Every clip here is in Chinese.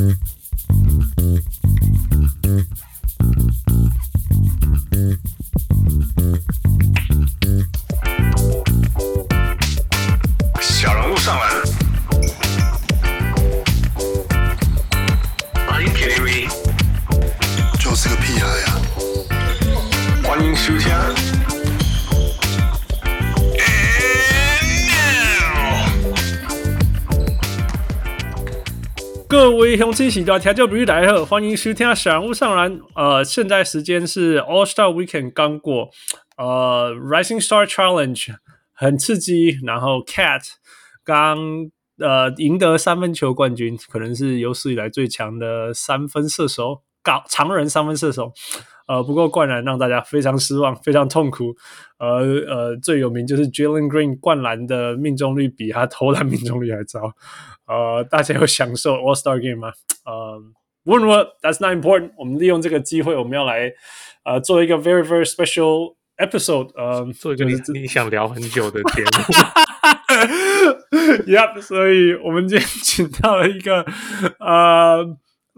Mm-hmm. 各位乡亲喜多调教不遇大家好，欢迎收听小人物上篮。呃，现在时间是 All Star Weekend 刚过，呃，Rising Star Challenge 很刺激，然后 Cat。刚呃赢得三分球冠军，可能是有史以来最强的三分射手，高常人三分射手。呃，不过灌篮让大家非常失望，非常痛苦。呃呃，最有名就是 Jalen Green 灌篮的命中率比他投篮命中率还糟。呃，大家有享受 All Star Game 吗？呃，无论如何，That's not important。我们利用这个机会，我们要来呃做一个 very very special episode。呃，做一个你你想聊很久的节目。Yep，所以我们今天请到了一个呃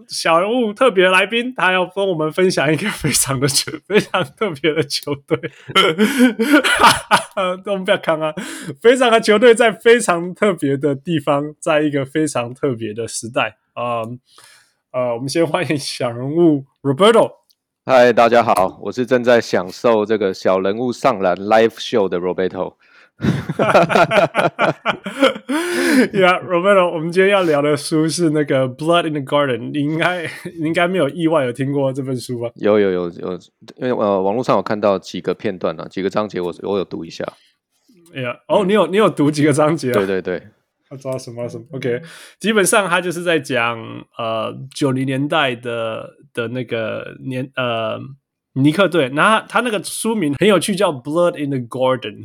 小人物特别来宾，他要跟我们分享一个非常的球，非常特别的球队。我们不要看啊，非常的球队在非常特别的地方，在一个非常特别的时代。呃呃，我们先欢迎小人物 Roberto。嗨，大家好，我是正在享受这个小人物上篮 Live Show 的 Roberto。哈哈哈哈哈！Yeah，Roberto，我们今天要聊的书是那个《Blood in the Garden》，你应该你应该没有意外有听过这本书吧？有有有有，因为呃，网络上有看到几个片段呢、啊，几个章节我我有读一下。哎呀，哦，你有你有读几个章节啊？对对对，他知道什么什么？OK，基本上他就是在讲呃九零年代的的那个年呃尼克队，那他，他那个书名很有趣，叫《Blood in the Garden》。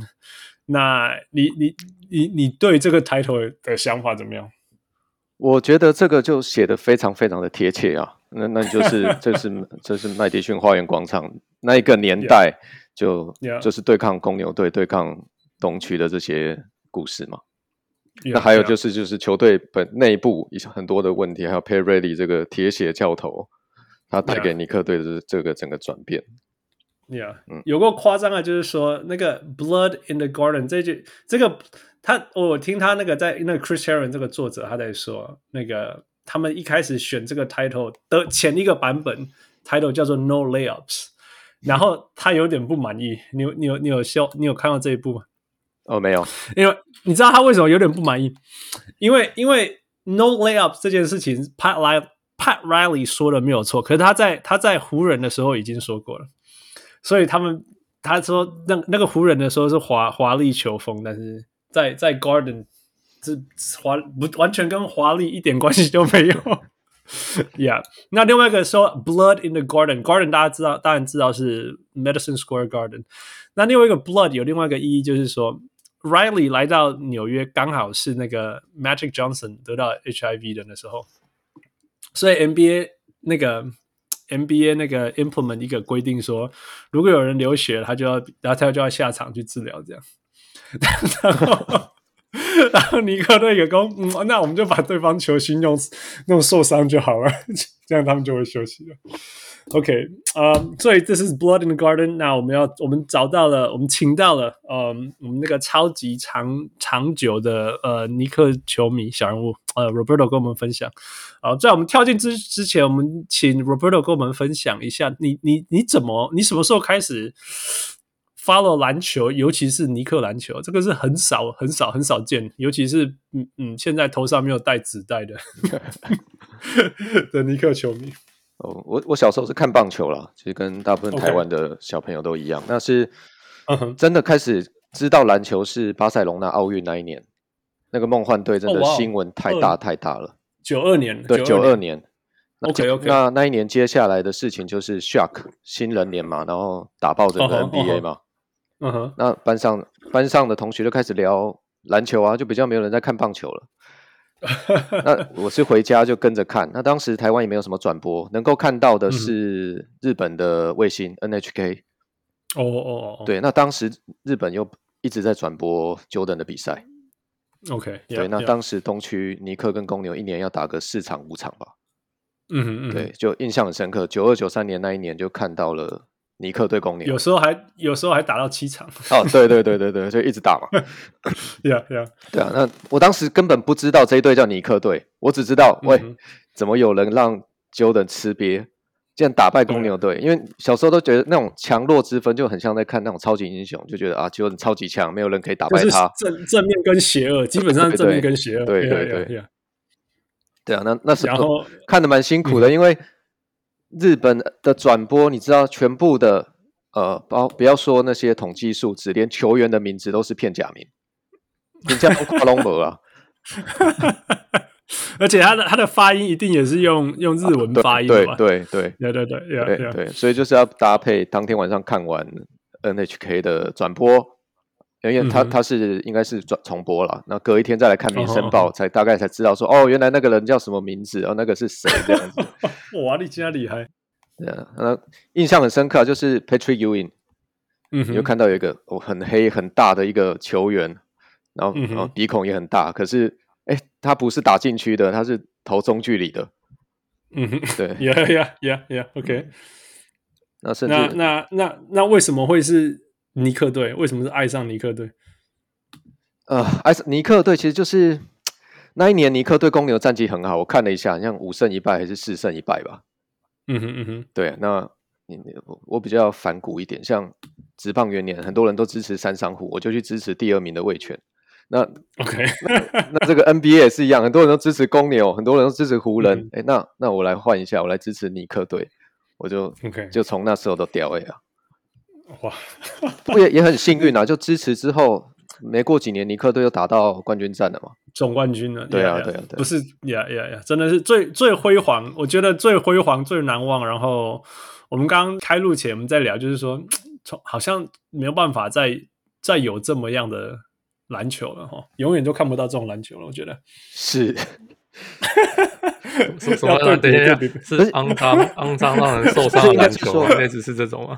那你你你你对这个 title 的想法怎么样？我觉得这个就写得非常非常的贴切啊。那那就是 这是这是麦迪逊花园广场那一个年代就，就是对抗公牛队、对抗东区的这些故事嘛。那还有就是就是球队本内部很多的问题，还有 Pat Riley 这个铁血教头，他带给尼克队的这个整个转变。Yeah，有过夸张啊，就是说那个 Blood in the Garden 这句，这个他我听他那个在那个 Chris Herren 这个作者他在说，那个他们一开始选这个 title 的前一个版本 title 叫做 No Layups，然后他有点不满意。你有你有你有笑，你有看到这一部吗？哦，没有，因为你知道他为什么有点不满意？因为因为 No Layups 这件事情，Pat Riley Pat Riley 说的没有错，可是他在他在湖人的时候已经说过了。所以他们他说那那个湖人的时候是华华丽球风，但是在在 Garden 是华不完全跟华丽一点关系都没有。Yeah，那另外一个说 Blood in the Garden，Garden 大家知道当然知道是 Madison Square Garden。那另外一个 Blood 有另外一个意义，就是说 Riley 来到纽约刚好是那个 Magic Johnson 得到 HIV 的那时候，所以 NBA 那个。NBA 那个 implement 一个规定说，如果有人流血，他就要，然后他就要下场去治疗，这样。然后，然后尼克队也说，嗯，那我们就把对方球星弄弄受伤就好了，这样他们就会休息了。OK，呃、um，所以这是 Blood in the Garden。那我们要，我们找到了，我们请到了，嗯，我们那个超级长长久的呃尼克球迷小人物，呃，Roberto 跟我们分享。好，在我们跳进之之前，我们请 Roberto 跟我们分享一下，你你你怎么，你什么时候开始 follow 篮球，尤其是尼克篮球？这个是很少很少很少见，尤其是嗯嗯，现在头上没有带纸带的 的尼克球迷。哦，我我小时候是看棒球啦，其实跟大部分台湾的小朋友都一样。那是真的开始知道篮球是巴塞隆纳奥运那一年，那个梦幻队真的新闻太大太大了。九二年，对，九二年。OK OK。那那一年接下来的事情就是 Shock 新人年嘛，然后打爆整个 NBA 嘛。嗯哼。那班上班上的同学就开始聊篮球啊，就比较没有人在看棒球了。那我是回家就跟着看。那当时台湾也没有什么转播，能够看到的是日本的卫星 NHK。哦哦哦。对，那当时日本又一直在转播 Jordan 的比赛。OK，对，那当时东区尼克跟公牛一年要打个四场五场吧。嗯哼嗯，对，就印象很深刻。九二九三年那一年就看到了尼克对公牛，有时候还有时候还打到七场。哦，对对对对对，就一直打嘛。呀呀，对啊，那我当时根本不知道这一队叫尼克队，我只知道，喂，嗯、怎么有人让 Jordan 吃瘪？竟然打败公牛队，因为小时候都觉得那种强弱之分就很像在看那种超级英雄，就觉得啊，，Jordan 超级强，没有人可以打败他。正正面跟邪恶，基本上 正面跟邪恶。对对对。对啊，那那时候看的蛮辛苦的，因为日本的转播，你知道全部的，呃，包不要说那些统计数字，连球员的名字都是片假名，你不跨龙博啊，而且他的他的发音一定也是用用日文发音吧？对对对对对对对，所以就是要搭配当天晚上看完 NHK 的转播。因为他他是应该是转重播了，那隔一天再来看《民生报》，才大概才知道说哦，原来那个人叫什么名字，哦，那个是谁这样子。哇，你真厉害！对啊，那印象很深刻，就是 Patrick Ewing，嗯，你就看到有一个哦很黑很大的一个球员，然后然后鼻孔也很大，可是。哎，他不是打禁区的，他是投中距离的。嗯哼，对，Yeah Yeah Yeah Yeah，OK。那甚至那那那那为什么会是尼克队？为什么是爱上尼克队？呃，爱上尼克队其实就是 那一年尼克队公牛战绩很好，我看了一下，好像五胜一败还是四胜一败吧。嗯哼嗯哼，对，那你我我比较反骨一点，像直棒元年，很多人都支持三商虎，我就去支持第二名的味全。那 OK，那，那这个 NBA 也是一样，很多人都支持公牛，很多人都支持湖人。哎、嗯，那那我来换一下，我来支持尼克队，我就 OK，就从那时候都掉位啊。哇，我也也很幸运啊，就支持之后，没过几年，尼克队又打到冠军战了嘛，总冠军了。对啊，对啊，不是呀呀呀，真的是最最辉煌，我觉得最辉煌、最难忘。然后我们刚刚开录前我们在聊，就是说，从好像没有办法再再有这么样的。篮球了哈，永远都看不到这种篮球了。我觉得是，什么？等一下，是肮脏、肮脏让人受伤的篮球吗？类似是这种吗？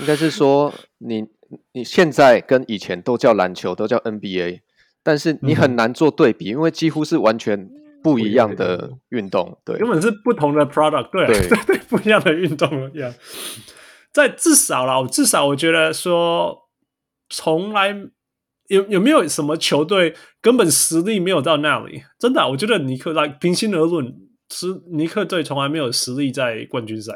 应该是说，你你现在跟以前都叫篮球，都叫 NBA，但是你很难做对比，因为几乎是完全不一样的运动，对，根本是不同的 product，对对 对，不一样的运动一样。在至少啦，我至少我觉得说，从来。有有没有什么球队根本实力没有到那里？真的、啊，我觉得尼克来平心而论，是尼克队从来没有实力在冠军赛，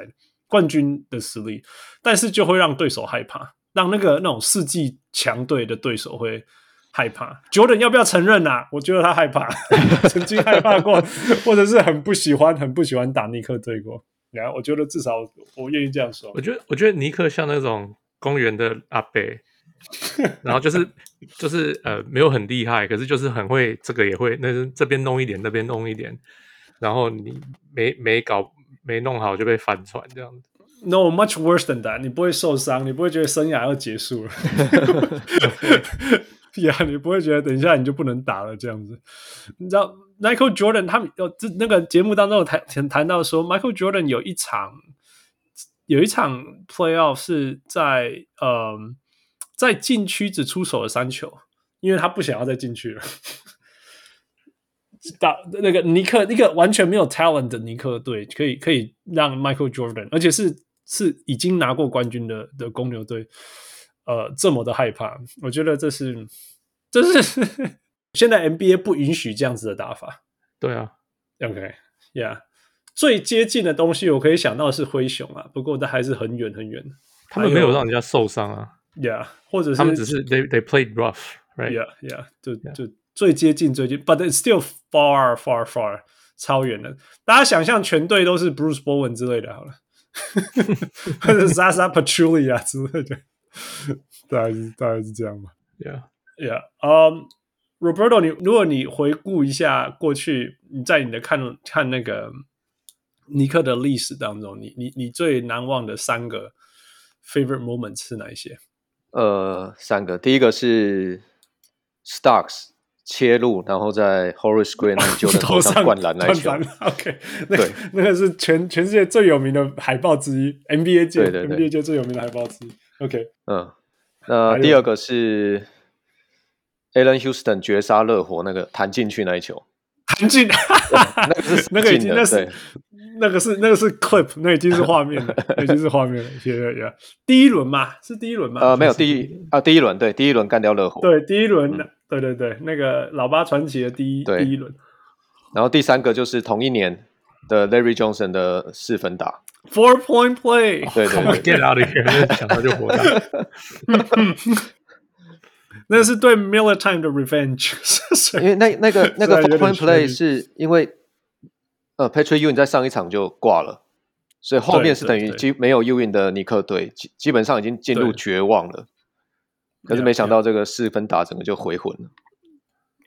冠军的实力，但是就会让对手害怕，让那个那种世纪强队的对手会害怕。Jordan 要不要承认啊？我觉得他害怕，曾经害怕过，或者是很不喜欢，很不喜欢打尼克队过。然后我觉得至少我愿意这样说。我觉得，我觉得尼克像那种公园的阿贝。然后就是就是呃没有很厉害，可是就是很会这个也会，那是这边弄一点，那边弄一点，然后你没没搞没弄好就被翻船这样子。No much worse than that，你不会受伤，你不会觉得生涯要结束了。呀，你不会觉得等一下你就不能打了这样子。你知道 Michael Jordan 他们有这那个节目当中有谈谈到说，Michael Jordan 有一场有一场 playoff 是在呃。在禁区只出手了三球，因为他不想要再进去了。打那个尼克，一个完全没有 talent 的尼克队，可以可以让 Michael Jordan，而且是是已经拿过冠军的的公牛队，呃，这么的害怕。我觉得这是这是现在 NBA 不允许这样子的打法。对啊，OK，Yeah，最接近的东西我可以想到是灰熊啊，不过这还是很远很远。他们没有让人家受伤啊。Yeah，或者是他们只是 they they played rough，right？Yeah，Yeah，就就最接近最近，but it's still far far far 超远的。大家想象全队都是 Bruce Bowen 之类的，好了，或者 Zaza Pachulia 之类的，大概是大概是这样吧。Yeah，Yeah，嗯，Roberto，你如果你回顾一下过去，你在你的看看那个尼克的历史当中，你你你最难忘的三个 favorite moments 是哪一些？呃，三个，第一个是 Starks 切入，然后在 Horace Green 就能头上灌篮那球。OK，那对，那个是全全世界最有名的海报之一，NBA 界对对对 NBA 界最有名的海报之一。OK，嗯，那第二个是 Allen Houston 绝杀热火那个弹进去那一球，弹进，那个是 那个已经那是那个是那个是 clip，那已经是画面了，那已经是画面了。谢谢谢。第一轮嘛，是第一轮嘛？呃，没有第一啊，第一轮对，第一轮干掉热火。对，第一轮，嗯、对对对，那个老八传奇的第一第一轮。然后第三个就是同一年的 Larry Johnson 的四分打，four point play。对对对，get out of here，想到就火大。那是对 Miller Time 的 revenge，因为那那个那个 four point play 是因为呃 Patrick Ewing 在上一场就挂了，所以后面是等于基没有 Ewing 的尼克队基基本上已经进入绝望了。可是没想到这个四分打整个就回魂了。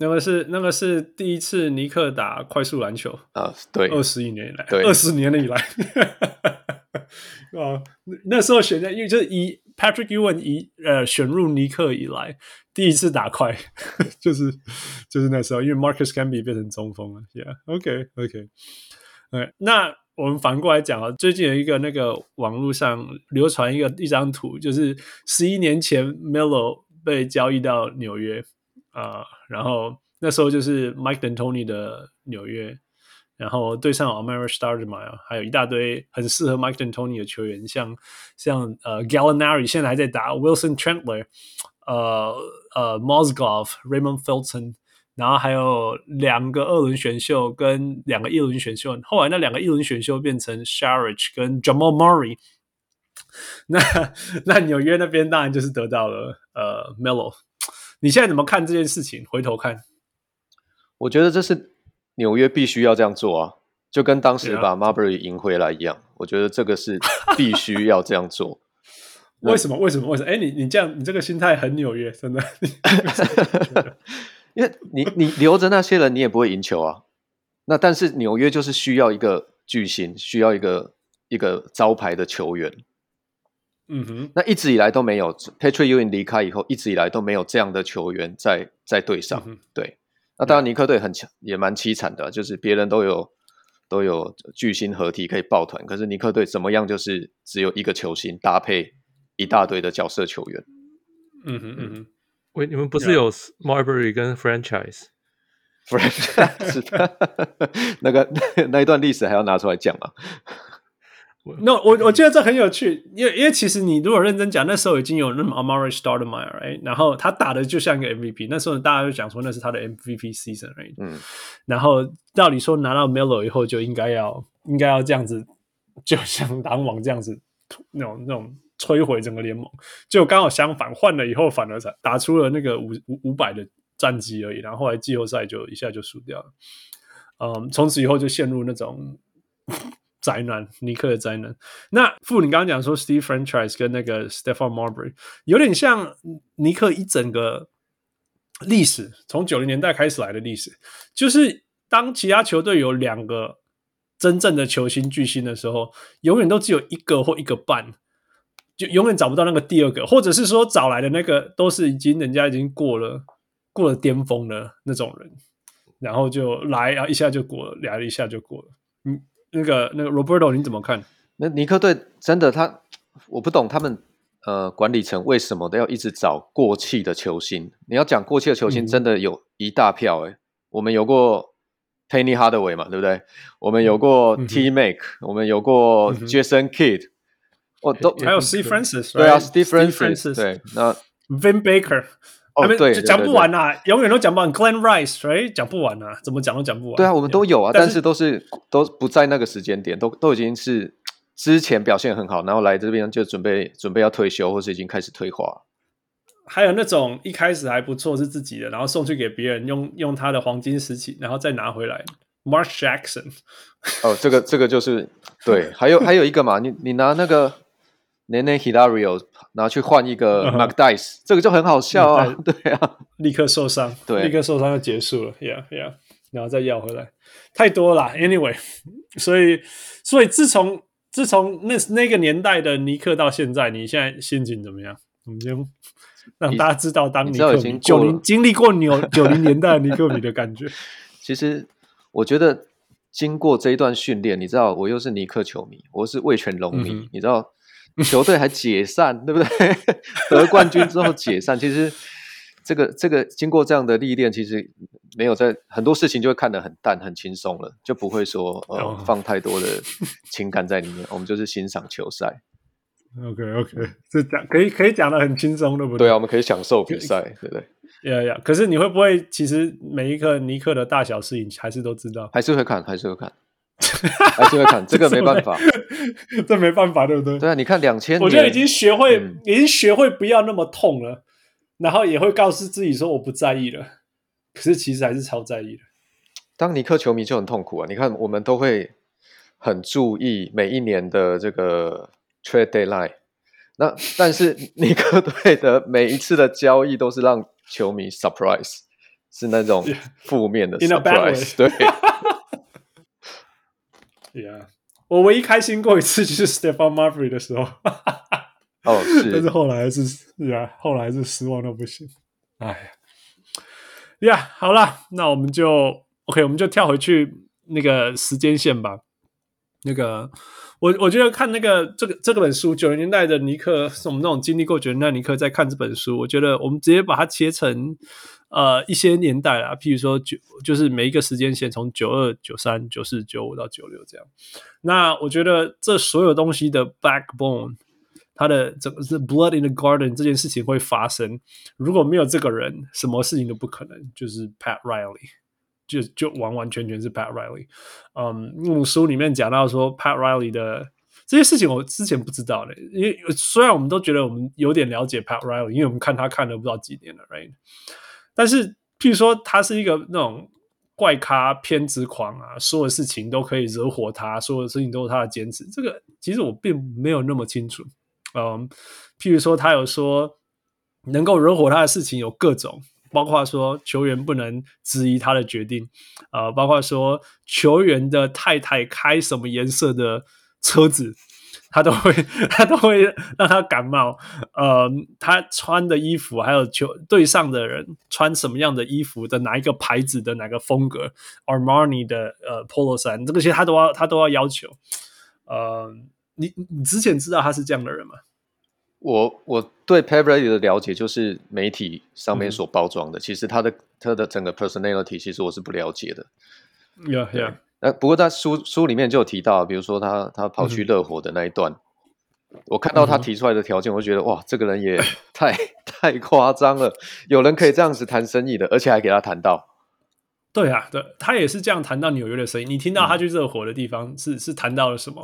那个是那个是第一次尼克打快速篮球啊，对，二十一年以来，对，二十年了以来，啊，那时候选在因为就是以 Patrick Ewing 以呃选入尼克以来第一次打快，就是就是那时候，因为 Marcus Camby 变成中锋了，Yeah，OK OK，呃，那我们反过来讲啊，最近有一个那个网络上流传一个一张图，就是十一年前 Melo 被交易到纽约。啊、然后那时候就是 Mike D'Antoni 的纽约，然后对上 Amar'e Stoudemire，还有一大堆很适合 Mike D'Antoni 的球员，像像呃 Gallinari 现在还在打，Wilson Chandler，呃呃 Mozgov、Raymond Felton，然后还有两个二轮选秀跟两个一轮选秀，后来那两个一轮选秀变成 Sharich 跟 Jamal Murray，那那纽约那边当然就是得到了呃 Melo。你现在怎么看这件事情？回头看，我觉得这是纽约必须要这样做啊，就跟当时把 Marbury 赢回来一样。我觉得这个是必须要这样做。为什么？为什么？为什么？哎，你你这样，你这个心态很纽约，真的。因为你 你留着那些人，你也不会赢球啊。那但是纽约就是需要一个巨星，需要一个一个招牌的球员。嗯哼，那一直以来都没有 Patrick Ewing 离开以后，一直以来都没有这样的球员在在队上。嗯、对，那当然尼克队很强，也蛮凄惨的，就是别人都有都有巨星合体可以抱团，可是尼克队怎么样，就是只有一个球星搭配一大堆的角色球员。嗯哼嗯哼，喂，你们不是有 Marbury 跟 Franchise？Franchise，那个那一段历史还要拿出来讲吗？那、no, 我我觉得这很有趣，因为因为其实你如果认真讲，那时候已经有那么 Amar'e Stoudemire，然后他打的就像一个 MVP，那时候大家就讲说那是他的 MVP season，嗯，然后照理说拿到 Melo 以后就应该要应该要这样子，就像篮网这样子那种那种摧毁整个联盟，就刚好相反，换了以后反而才打出了那个五五五百的战绩而已，然后后来季后赛就一下就输掉了，嗯，从此以后就陷入那种。灾难，尼克的灾难。那傅，你刚刚讲说 Steve Franchis 跟那个 Stephon Marbury 有点像尼克一整个历史，从九零年代开始来的历史，就是当其他球队有两个真正的球星巨星的时候，永远都只有一个或一个半，就永远找不到那个第二个，或者是说找来的那个都是已经人家已经过了过了巅峰的那种人，然后就来啊一下就过了，来了一下就过了，嗯。那个那个 Roberto 你怎么看？那尼克队真的他，我不懂他们呃管理层为什么都要一直找过气的球星？你要讲过气的球星，真的有一大票诶、嗯、我们有过 Penny Hardaway 嘛，对不对？我们有过 T Mac，、嗯、我们有过 Jason Kidd，哦，都还有 Steve Francis，对啊，Steve Francis，对，那 Vin Baker。哦，对，讲不完啊，永远都讲不完。Glenn Rice，right？讲不完啊，怎么讲都讲不完。对啊，我们都有啊，但是，但是都是都不在那个时间点，都都已经是之前表现很好，然后来这边就准备准备要退休，或是已经开始退化。还有那种一开始还不错是自己的，然后送去给别人用用他的黄金时期，然后再拿回来。Mark Jackson，哦，这个这个就是对，还有还有一个嘛，你你拿那个。Nene Hilario 拿去换一个 Mark Dice，、uh -huh. 这个就很好笑啊！对啊，立刻受伤，对，立刻受伤就结束了，Yeah Yeah，然后再要回来，太多了。Anyway，所以所以自从自从那那个年代的尼克到现在，你现在心情怎么样？我们先让大家知道当尼克九零经历过牛 九零年代的尼克米的感觉。其实我觉得经过这一段训练，你知道，我又是尼克球迷，我是味全龙迷，嗯、你知道。球队还解散，对不对？得冠军之后解散，其实这个这个经过这样的历练，其实没有在很多事情就会看得很淡很轻松了，就不会说呃、oh. 放太多的情感在里面。我们就是欣赏球赛。OK OK，这讲可以可以讲的很轻松，对不对？对啊，我们可以享受比赛，对不对？呀呀，可是你会不会其实每一个尼克的大小事情还是都知道？还是会看，还是会看，还是会看。这个没办法，这没办法，对不对？对啊，你看两千，我觉得已经学会，嗯、已经学会不要那么痛了，然后也会告诉自己说我不在意了。可是其实还是超在意的。当尼克球迷就很痛苦啊！你看，我们都会很注意每一年的这个。Trade deadline，那但是尼克队的每一次的交易都是让球迷 surprise，是那种 负面的 surprise。对，Yeah，我唯一开心过一次就是 Stephon Marbury 的时候。哦，是，但是后来是是啊，后来是失望到不行。哎呀，呀，好了，那我们就 OK，我们就跳回去那个时间线吧。那个，我我觉得看那个这个这个本书，九零年代的尼克，是我们那种经历过九零年代尼克在看这本书，我觉得我们直接把它切成呃一些年代啊，譬如说九，就是每一个时间线，从九二、九三、九四、九五到九六这样。那我觉得这所有东西的 backbone，它的整个是 blood in the garden 这件事情会发生，如果没有这个人，什么事情都不可能。就是 Pat Riley。就就完完全全是 Pat Riley，嗯，书里面讲到说 Pat Riley 的这些事情，我之前不知道的，因为虽然我们都觉得我们有点了解 Pat Riley，因为我们看他看了不知道几年了，right？但是譬如说他是一个那种怪咖、偏执狂啊，所有事情都可以惹火他，所有事情都是他的坚持，这个其实我并没有那么清楚。嗯，譬如说他有说能够惹火他的事情有各种。包括说球员不能质疑他的决定，呃，包括说球员的太太开什么颜色的车子，他都会他都会让他感冒，呃，他穿的衣服，还有球队上的人穿什么样的衣服的哪一个牌子的哪个风格，Armani 的呃 Polo 衫，这个些他都要他都要要求。呃，你你之前知道他是这样的人吗？我我对 Pat Riley 的了解就是媒体上面所包装的，嗯、其实他的他的整个 personality 其实我是不了解的。Yeah, yeah. 那不过在书书里面就有提到，比如说他他跑去热火的那一段，嗯、我看到他提出来的条件，我就觉得哇，这个人也 太太夸张了。有人可以这样子谈生意的，而且还给他谈到。对啊，对，他也是这样谈到纽约的生意。你听到他去热火的地方是、嗯、是谈到了什么？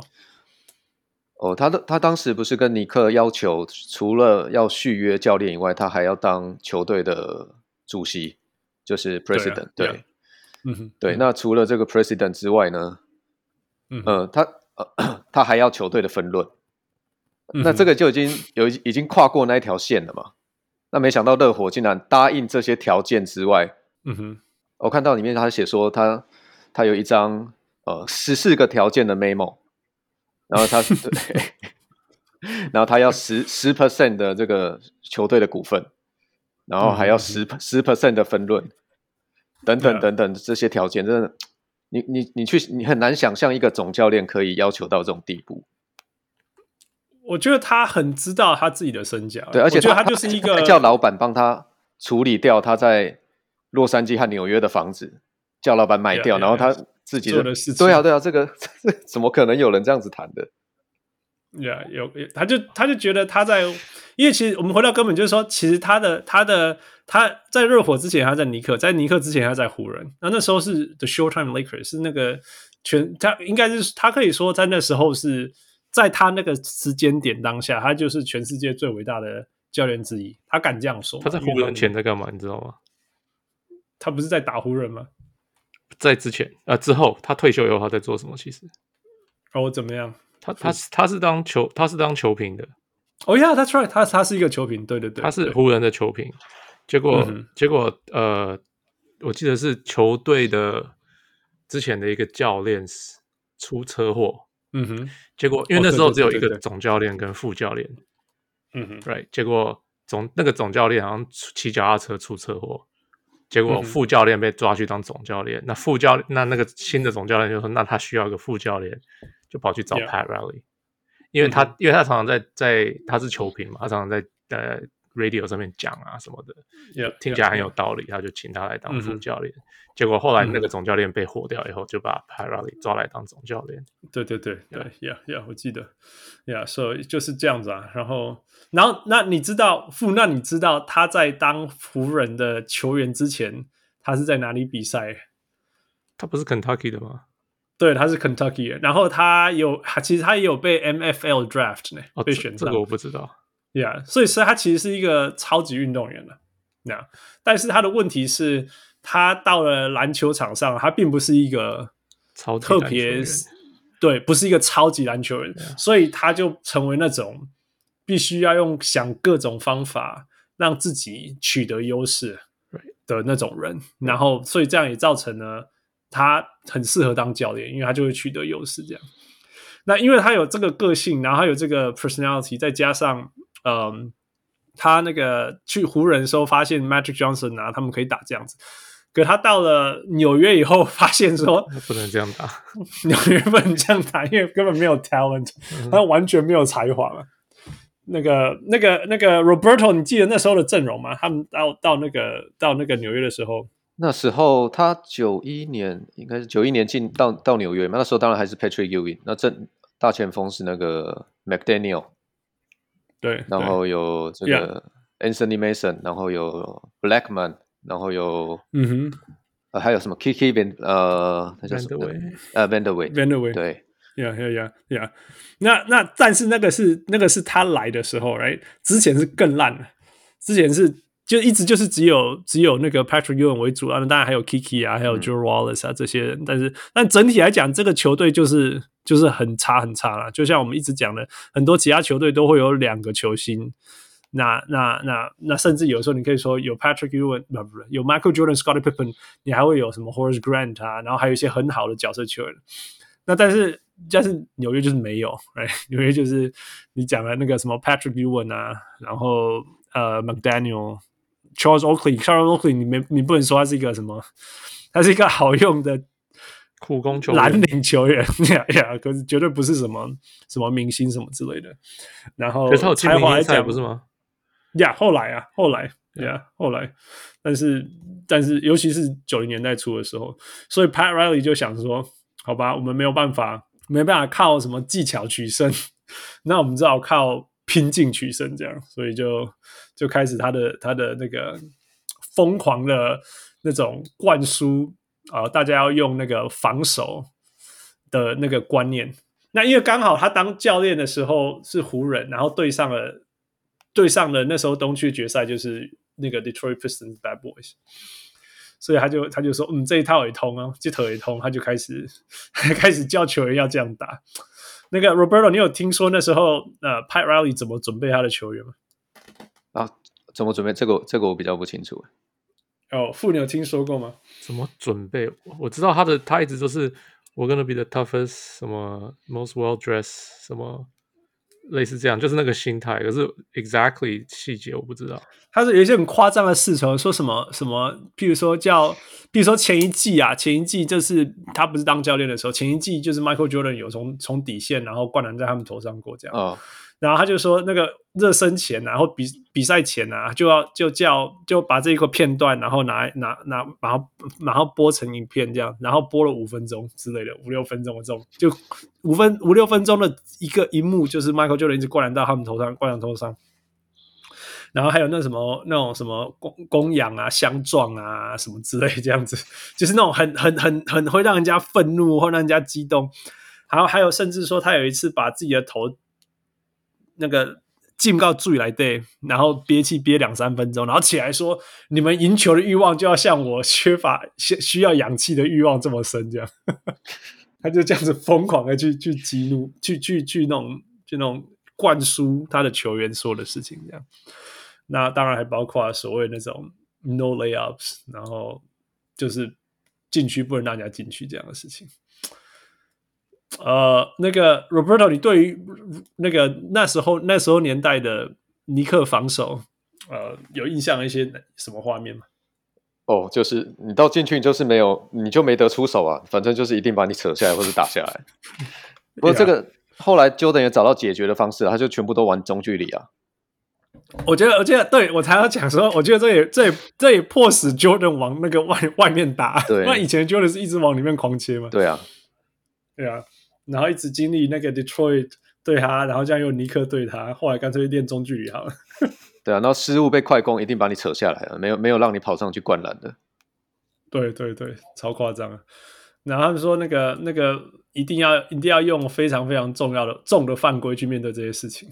哦，他的他当时不是跟尼克要求，除了要续约教练以外，他还要当球队的主席，就是 president 对。对，嗯哼，对。那除了这个 president 之外呢，嗯，呃、他呃他还要球队的分论。嗯、那这个就已经有已经跨过那一条线了嘛？那没想到热火竟然答应这些条件之外，嗯哼，我看到里面他写说他他有一张呃十四个条件的 memo。然后他对，然后他要十十 percent 的这个球队的股份，然后还要十十 percent 的分润，等等等等这些条件，真的，你你你去，你很难想象一个总教练可以要求到这种地步。我觉得他很知道他自己的身价，对，而且他，他就是一个叫老板帮他处理掉他在洛杉矶和纽约的房子，叫老板买掉，yeah, yeah, 然后他。自己的，的事情，对啊，对啊，这个 这怎么可能有人这样子谈的？呀、yeah，有，他就他就觉得他在，因为其实我们回到根本就是说，其实他的他的他在热火之前，他在尼克，在尼克之前，他在湖人。那那时候是 The Showtime Lakers，是那个全他应该是他可以说在那时候是在他那个时间点当下，他就是全世界最伟大的教练之一。他敢这样说。他在湖人前在干嘛？你知道吗？他不是在打湖人吗？在之前啊、呃，之后他退休以后他在做什么？其实哦，怎么样？他他是他是当球他是当球评的。哦、oh，Yeah，that's right，他他是一个球评，对对对，他是湖人的球评。结果、嗯、结果呃，我记得是球队的之前的一个教练出车祸。嗯哼。结果因为那时候只有一个总教练跟副教练。嗯哼。Right，结果总那个总教练好像骑脚踏车出车祸。结果副教练被抓去当总教练，嗯、那副教那那个新的总教练就说，那他需要一个副教练，就跑去找 Pat Riley. 因为他、嗯、因为他常常在在他是球评嘛，他常常在呃 radio 上面讲啊什么的听起来很有道理他就请他来当副教练。嗯、结果后来那个总教练被火掉以后，就把 Pat Riley 抓来当总教练。对对对对，yeah yeah，我记得，yeah，所以就是这样子啊。然后，然后那你知道傅？那你知道他在当湖人的球员之前，他是在哪里比赛？他不是 Kentucky 的吗？对，他是 Kentucky 的。然后他有，其实他也有被 MFL draft 呢，哦、被选上。这个我不知道。Yeah，所以，所以他其实是一个超级运动员了。那、yeah，但是他的问题是，他到了篮球场上，他并不是一个超特别对，不是一个超级篮球人.所以他就成为那种必须要用想各种方法让自己取得优势的那种人。然后，所以这样也造成了他很适合当教练，因为他就会取得优势。这样，那因为他有这个个性，然后他有这个 personality，再加上。嗯，他那个去湖人的时候，发现 Magic Johnson 啊，他们可以打这样子。可他到了纽约以后，发现说不能这样打，纽约不能这样打，因为根本没有 talent，他完全没有才华嘛。那个、那个、那个 Roberto，你记得那时候的阵容吗？他们到到那个到那个纽约的时候，那时候他九一年应该是九一年进到到纽约嘛，那时候当然还是 Patrick Ewing，那正大前锋是那个 McDaniel。对，然后有这个 Anthony Mason，然后有 Blackman，然后有嗯哼，呃，还有什么 Kiki Van 呃，他叫什么？呃，Vandeweghe，Vandeweghe，对呀呀呀呀，那那但是那个是那个是他来的时候，right？之前是更烂的，之前是。就一直就是只有只有那个 Patrick Ewing 为主啊，当然还有 Kiki 啊，还有 Joe Wallace 啊这些人，但是但整体来讲，这个球队就是就是很差很差啦。就像我们一直讲的，很多其他球队都会有两个球星，那那那那甚至有时候你可以说有 Patrick Ewing 不不有 Michael Jordan、Scottie Pippen，你还会有什么 Horace Grant 啊，然后还有一些很好的角色球员。那但是但是纽约就是没有，哎，纽约就是你讲的那个什么 Patrick Ewing 啊，然后呃 McDaniel。Charles Oakley，Charles Oakley，你没你不能说他是一个什么，他是一个好用的苦工球员，蓝领球员呀呀，可是绝对不是什么什么明星什么之类的。然后才华来讲不是吗？呀，后来啊，后来呀，后来，但是但是，尤其是九零年代初的时候，所以 Pat Riley 就想说，好吧，我们没有办法，没办法靠什么技巧取胜，那我们只好靠。拼劲取胜，这样，所以就就开始他的他的那个疯狂的那种灌输啊、大家要用那个防守的那个观念。那因为刚好他当教练的时候是湖人，然后对上了对上了那时候东区决赛就是那个 Detroit Pistons Bad Boys，所以他就他就说，嗯，这一套也通啊，这套也通，他就开始 开始叫球员要这样打。那个 Roberto，你有听说那时候呃，Pat Riley 怎么准备他的球员吗？啊，怎么准备？这个这个我比较不清楚。哦，傅，你有听说过吗？怎么准备？我知道他的，他一直都是 We're gonna be the toughest，什么 most well dressed，什么。类似这样，就是那个心态。可是 exactly 细节我不知道。他是有一些很夸张的事情，说什么什么，譬如说叫，譬如说前一季啊，前一季就是他不是当教练的时候，前一季就是 Michael Jordan 有从从底线然后灌篮在他们头上过这样。哦。然后他就说，那个热身前，然后比比赛前啊，就要就叫就把这一个片段，然后拿拿拿，然后然后播成影片这样，然后播了五分钟之类的，五六分钟这种，就五分五六分钟的一个一幕，就是 Michael 就一直灌篮到他们头上，灌篮头上。然后还有那什么那种什么供供养啊、相撞啊什么之类这样子，就是那种很 很很很会让人家愤怒或让人家激动。然后还有甚至说他有一次把自己的头。那个进告注意来对，然后憋气憋两三分钟，然后起来说：“你们赢球的欲望就要像我缺乏需需要氧气的欲望这么深。”这样，他就这样子疯狂的去去激怒，去去去那种就那种灌输他的球员说的事情。这样，那当然还包括所谓那种 no layups，然后就是禁区不能让人家进去这样的事情。呃，那个 Roberto，你对于那个那时候那时候年代的尼克防守，呃，有印象一些什么画面吗？哦，就是你到进去，你就是没有，你就没得出手啊，反正就是一定把你扯下来或者打下来。不过这个后来 Jordan 也找到解决的方式，他就全部都玩中距离啊。我觉得，我觉得，对我才要讲说，我觉得这也这也这也迫使 Jordan 往那个外外面打，对，那以前 Jordan 是一直往里面狂切嘛，对啊，对啊，然后一直经历那个 Detroit 对他，然后这样又尼克对他，后来干脆练中距离好了，对啊，然后失误被快攻一定把你扯下来了，没有没有让你跑上去灌篮的，对对对，超夸张啊，然后他们说那个那个一定要一定要用非常非常重要的重的犯规去面对这些事情。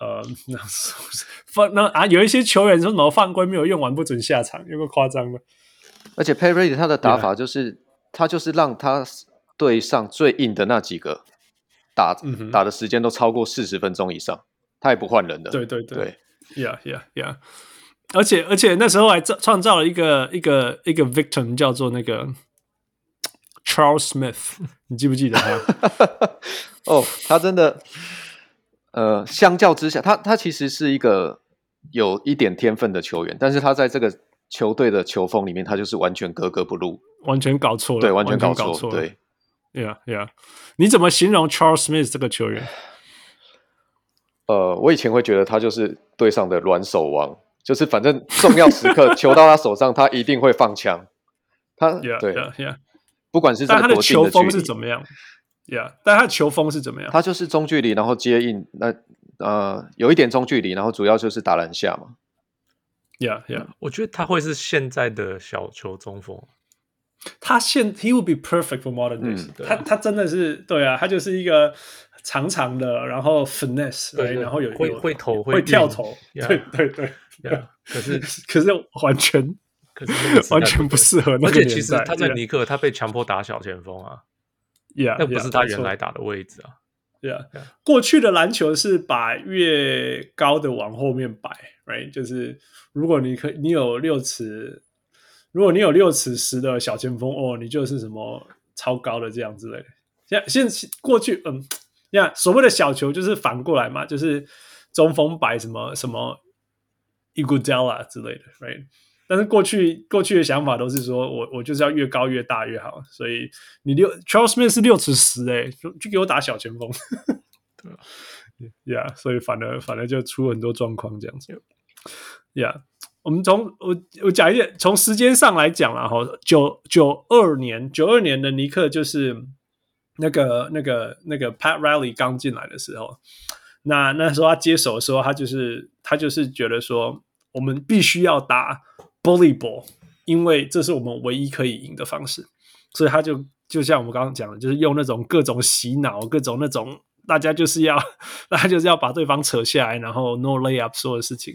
呃，那犯那啊，有一些球员说什么犯规没有用完不准下场，有没有夸张的？而且 Riley 他的打法就是，yeah. 他就是让他队上最硬的那几个打、嗯、打的时间都超过四十分钟以上，他也不换人的。对对对，对，Yeah Yeah Yeah，而且而且那时候还造创造了一个一个一个 victim 叫做那个 Charles Smith，你记不记得他？哦，他真的。呃，相较之下，他他其实是一个有一点天分的球员，但是他在这个球队的球风里面，他就是完全格格不入，完全搞错了，对，完全搞错，搞错，对，Yeah Yeah，你怎么形容 Charles Smith 这个球员？呃，我以前会觉得他就是队上的软手王，就是反正重要时刻 球到他手上，他一定会放枪，他 Yeah, 对 Yeah Yeah，不管是在他的球风是怎么样？Yeah，但他的球风是怎么样？他就是中距离，然后接应，那呃有一点中距离，然后主要就是打篮下嘛。Yeah, Yeah，我觉得他会是现在的小球中锋。他现 He would be perfect for modern days，嗯。他他真的是对啊，他就是一个长长的，然然后 finesse，对，然后有会会投会跳投，yeah, 对对对。Yeah, 可是 可是完全可是完全不适合那个。而且其实他在尼克，他被强迫打小前锋啊。Yeah, 那不是他原来打的位置啊。Yeah, yeah. 过去的篮球是把越高的往后面摆，right？就是如果你可你有六尺，如果你有六尺十的小前锋，哦，你就是什么超高的这样之类的。现现过去，嗯，呀、所谓的小球就是反过来嘛，就是中锋摆什么什么 Iguodala 之类的，right？但是过去过去的想法都是说我我就是要越高越大越好，所以你六 Charles Smith 是六尺十哎，就就给我打小前锋，对，Yeah，所以反而反而就出很多状况这样子，Yeah，我们从我我讲一点，从时间上来讲啦哈，九九二年九二年的尼克就是那个那个那个 Pat Riley 刚进来的时候，那那时候他接手的时候，他就是他就是觉得说我们必须要打。Bully ball，因为这是我们唯一可以赢的方式，所以他就就像我们刚刚讲的，就是用那种各种洗脑，各种那种大家就是要，大家就是要把对方扯下来，然后 no layup 所有的事情，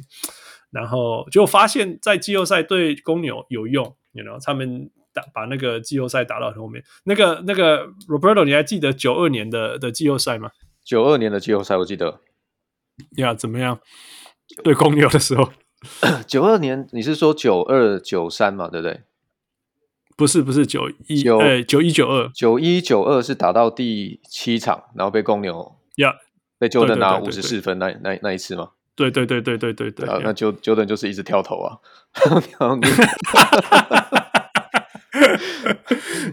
然后就发现，在季后赛对公牛有用，you know，他们打把那个季后赛打到后面，那个那个 Roberto，你还记得九二年的的季后赛吗？九二年的季后赛我记得，呀，怎么样？对公牛的时候。九二年，你是说九二九三嘛？对不对？不是，不是九一，呃，九一九二，九一九二是打到第七场，然后被公牛呀，被 Jordan 拿五十四分那那那一次吗？对对对对对对对，那 Jordan 就是一直跳投啊，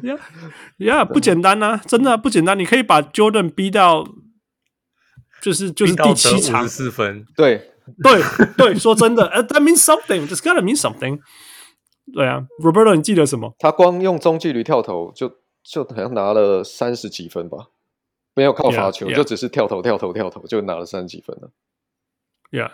呀呀，不简单啊，真的不简单，你可以把 Jordan 逼到，就是就是第七场四分，对。对对，说真的，呃，that means something. Just gotta mean something. 对啊，Roberto，你记得什么？他光用中距离跳投就就好像拿了三十几分吧，没有靠罚球，yeah, yeah. 就只是跳投跳投跳投就拿了三十几分了。Yeah，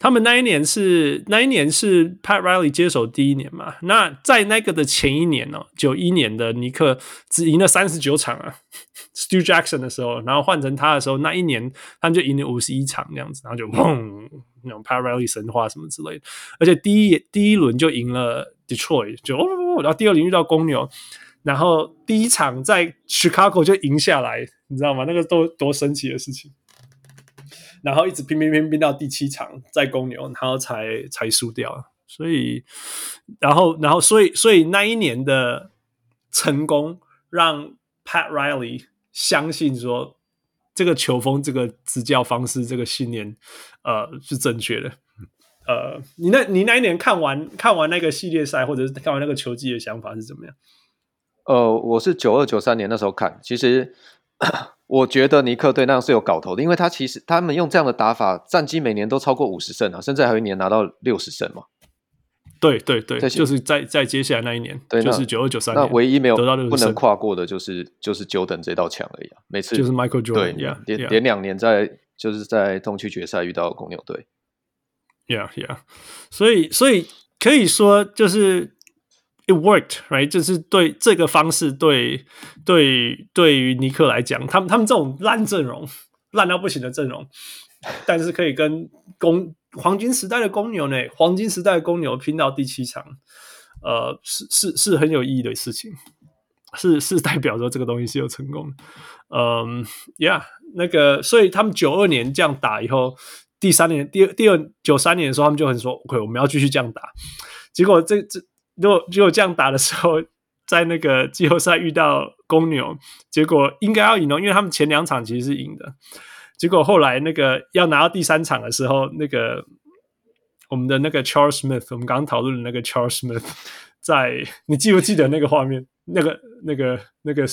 他们那一年是那一年是 Pat Riley 接手第一年嘛？那在那个的前一年呢，九一年的尼克只赢了三十九场啊，Stu Jackson 的时候，然后换成他的时候，那一年他们就赢了五十一场这样子，然后就砰，那种 Pat Riley 神话什么之类的，而且第一第一轮就赢了 Detroit，就哦，然后第二轮遇到公牛，然后第一场在 Chicago 就赢下来，你知道吗？那个多多神奇的事情。然后一直拼拼拼拼到第七场，在公牛，然后才才输掉。所以，然后，然后，所以，所以那一年的成功，让 Pat Riley 相信说，这个球风、这个执教方式、这个信念，呃，是正确的。呃，你那，你那一年看完看完那个系列赛，或者是看完那个球季的想法是怎么样？呃，我是九二九三年那时候看，其实。我觉得尼克队那样是有搞头的，因为他其实他们用这样的打法，战绩每年都超过五十胜啊，甚至还有一年拿到六十胜嘛。对对对，就是在在接下来那一年，对，就是九二九三年，那唯一没有得到不能跨过的就是就是 Jordan 这道墙而已啊。每次就是 Michael Jordan，对，连连两年在就是在东区决赛遇到公牛队。Yeah, yeah，所以所以可以说就是 it worked, right？就是对这个方式对对对于尼克来讲，他们他们这种烂阵容，烂到不行的阵容，但是可以跟公。黄金时代的公牛呢？黄金时代的公牛拼到第七场，呃，是是是很有意义的事情，是是代表着这个东西是有成功的。嗯，Yeah，那个，所以他们九二年这样打以后，第三年第二第二九三年的时候，他们就很说，OK，我们要继续这样打。结果这这如果如果这样打的时候，在那个季后赛遇到公牛，结果应该要赢哦，因为他们前两场其实是赢的。结果后来那个要拿到第三场的时候，那个我们的那个 Charles Smith，我们刚刚讨论的那个 Charles Smith，在你记不记得那个画面？那个那个那个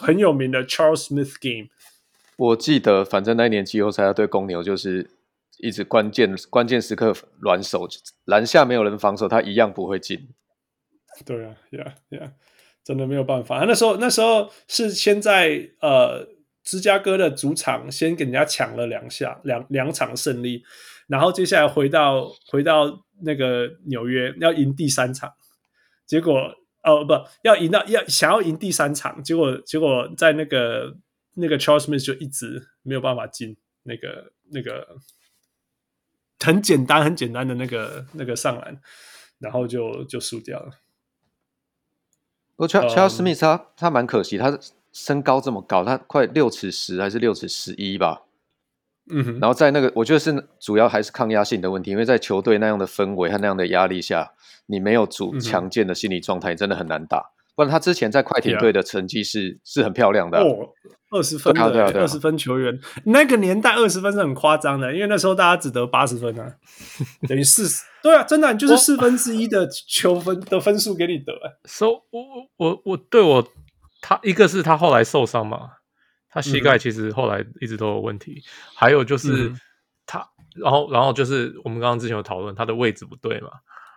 很有名的 Charles Smith game。我记得，反正那一年季后赛要对公牛，就是一直关键关键时刻软手，篮下没有人防守，他一样不会进。对啊，Yeah Yeah，真的没有办法。那时候那时候是先在呃。芝加哥的主场先给人家抢了两下，两两场胜利，然后接下来回到回到那个纽约要赢第三场，结果哦不要赢到要想要赢第三场，结果结果在那个那个 Charles Smith 就一直没有办法进那个那个很简单很简单的那个那个上篮，然后就就输掉了。不过 Charles Smith 他他蛮可惜，他。身高这么高，他快六尺十还是六尺十一吧？嗯哼，然后在那个，我觉得是主要还是抗压性的问题，因为在球队那样的氛围和那样的压力下，你没有主强健的心理状态，真的很难打。不然他之前在快艇队的成绩是、yeah. 是很漂亮的、啊，哦，二十分的，二十、啊啊、分球员，那个年代二十分是很夸张的，因为那时候大家只得八十分啊，等于四十，对啊，真的就是四分之一的球分的分数给你得。So 我我我我对我。他一个是他后来受伤嘛，他膝盖其实后来一直都有问题。嗯、还有就是他，然后然后就是我们刚刚之前有讨论他的位置不对嘛。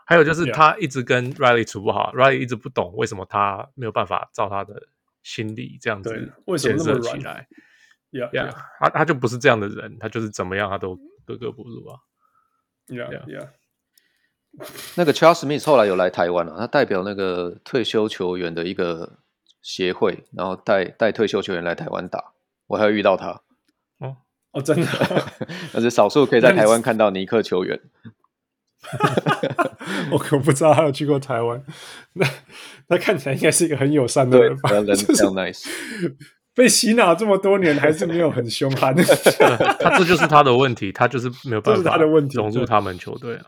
还有就是他一直跟 Riley 处不好，Riley 一直不懂为什么他没有办法照他的心理这样子建设起来。Yeah，，他他就不是这样的人，他就是怎么样他都格格不入啊。Yeah, yeah，那个 Charles Smith 后来有来台湾了，他代表那个退休球员的一个。协会，然后带带退休球员来台湾打，我还有遇到他。哦哦，真的，那是少数可以在 台湾看到尼克球员。我可不知道他有去过台湾。那他看起来应该是一个很友善的人吧？人比较 nice。被洗脑这么多年，还是没有很凶悍。他这就是他的问题，他就是没有办法融入他们球队啊。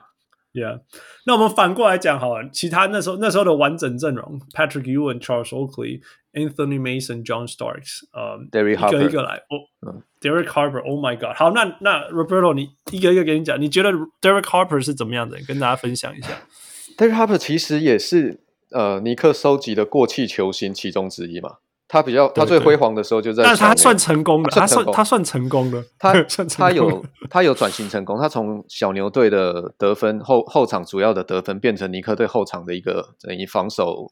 Yeah，那我们反过来讲好了，其他那时候那时候的完整阵容：Patrick Ewing、Charles Oakley、Anthony Mason、John Starks，呃、um,，Derek Harper，一个一个来。哦、oh, 嗯、，Derek Harper，Oh my God！好，那那 Roberto，你一个一个给你讲，你觉得 Derek Harper 是怎么样的？跟大家分享一下。Derek Harper 其实也是呃尼克收集的过气球星其中之一嘛。他比较，他最辉煌的时候就在，但是他算成功的，他算他算成功的，他他有他有转型成功，他从小牛队的得分后后场主要的得分，变成尼克队后场的一个等于防守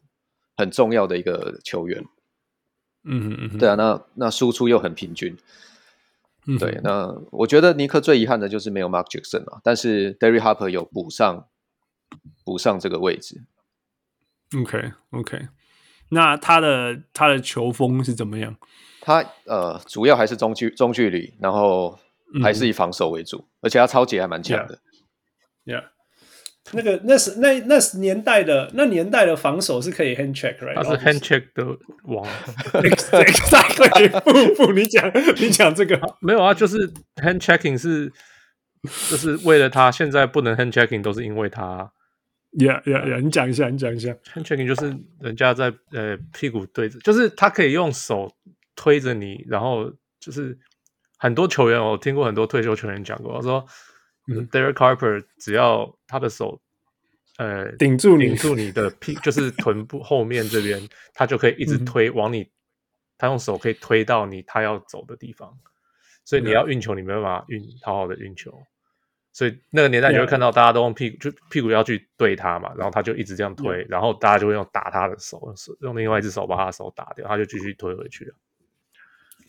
很重要的一个球员。嗯嗯嗯，对啊，那那输出又很平均。嗯，对，那我觉得尼克最遗憾的就是没有 Mark Jackson 啊，但是 Derry Harper 有补上补上这个位置。OK OK。那他的他的球风是怎么样？他呃，主要还是中距中距离，然后还是以防守为主，嗯、而且他超级还蛮强的。Yeah，, yeah. 那个那是那那是年代的那年代的防守是可以 hand check，right？他是 hand check 的王。Exactly，不不，你讲你讲这个没有啊？就是 hand checking 是就是为了他现在不能 hand checking，都是因为他。Yeah, yeah, yeah！你讲一下，你讲一下。hand checking 就是人家在呃屁股对着，就是他可以用手推着你，然后就是很多球员，我听过很多退休球员讲过，我说、嗯、Derek Harper 只要他的手呃顶住你，顶住你的屁，就是臀部后面这边，他就可以一直推、嗯、往你他用手可以推到你他要走的地方，所以你要运球，你没办法运好好的运球。所以那个年代你会看到大家都用屁股，就屁股要去对他嘛，然后他就一直这样推，然后大家就会用打他的手，用另外一只手把他的手打掉，他就继续推回去了。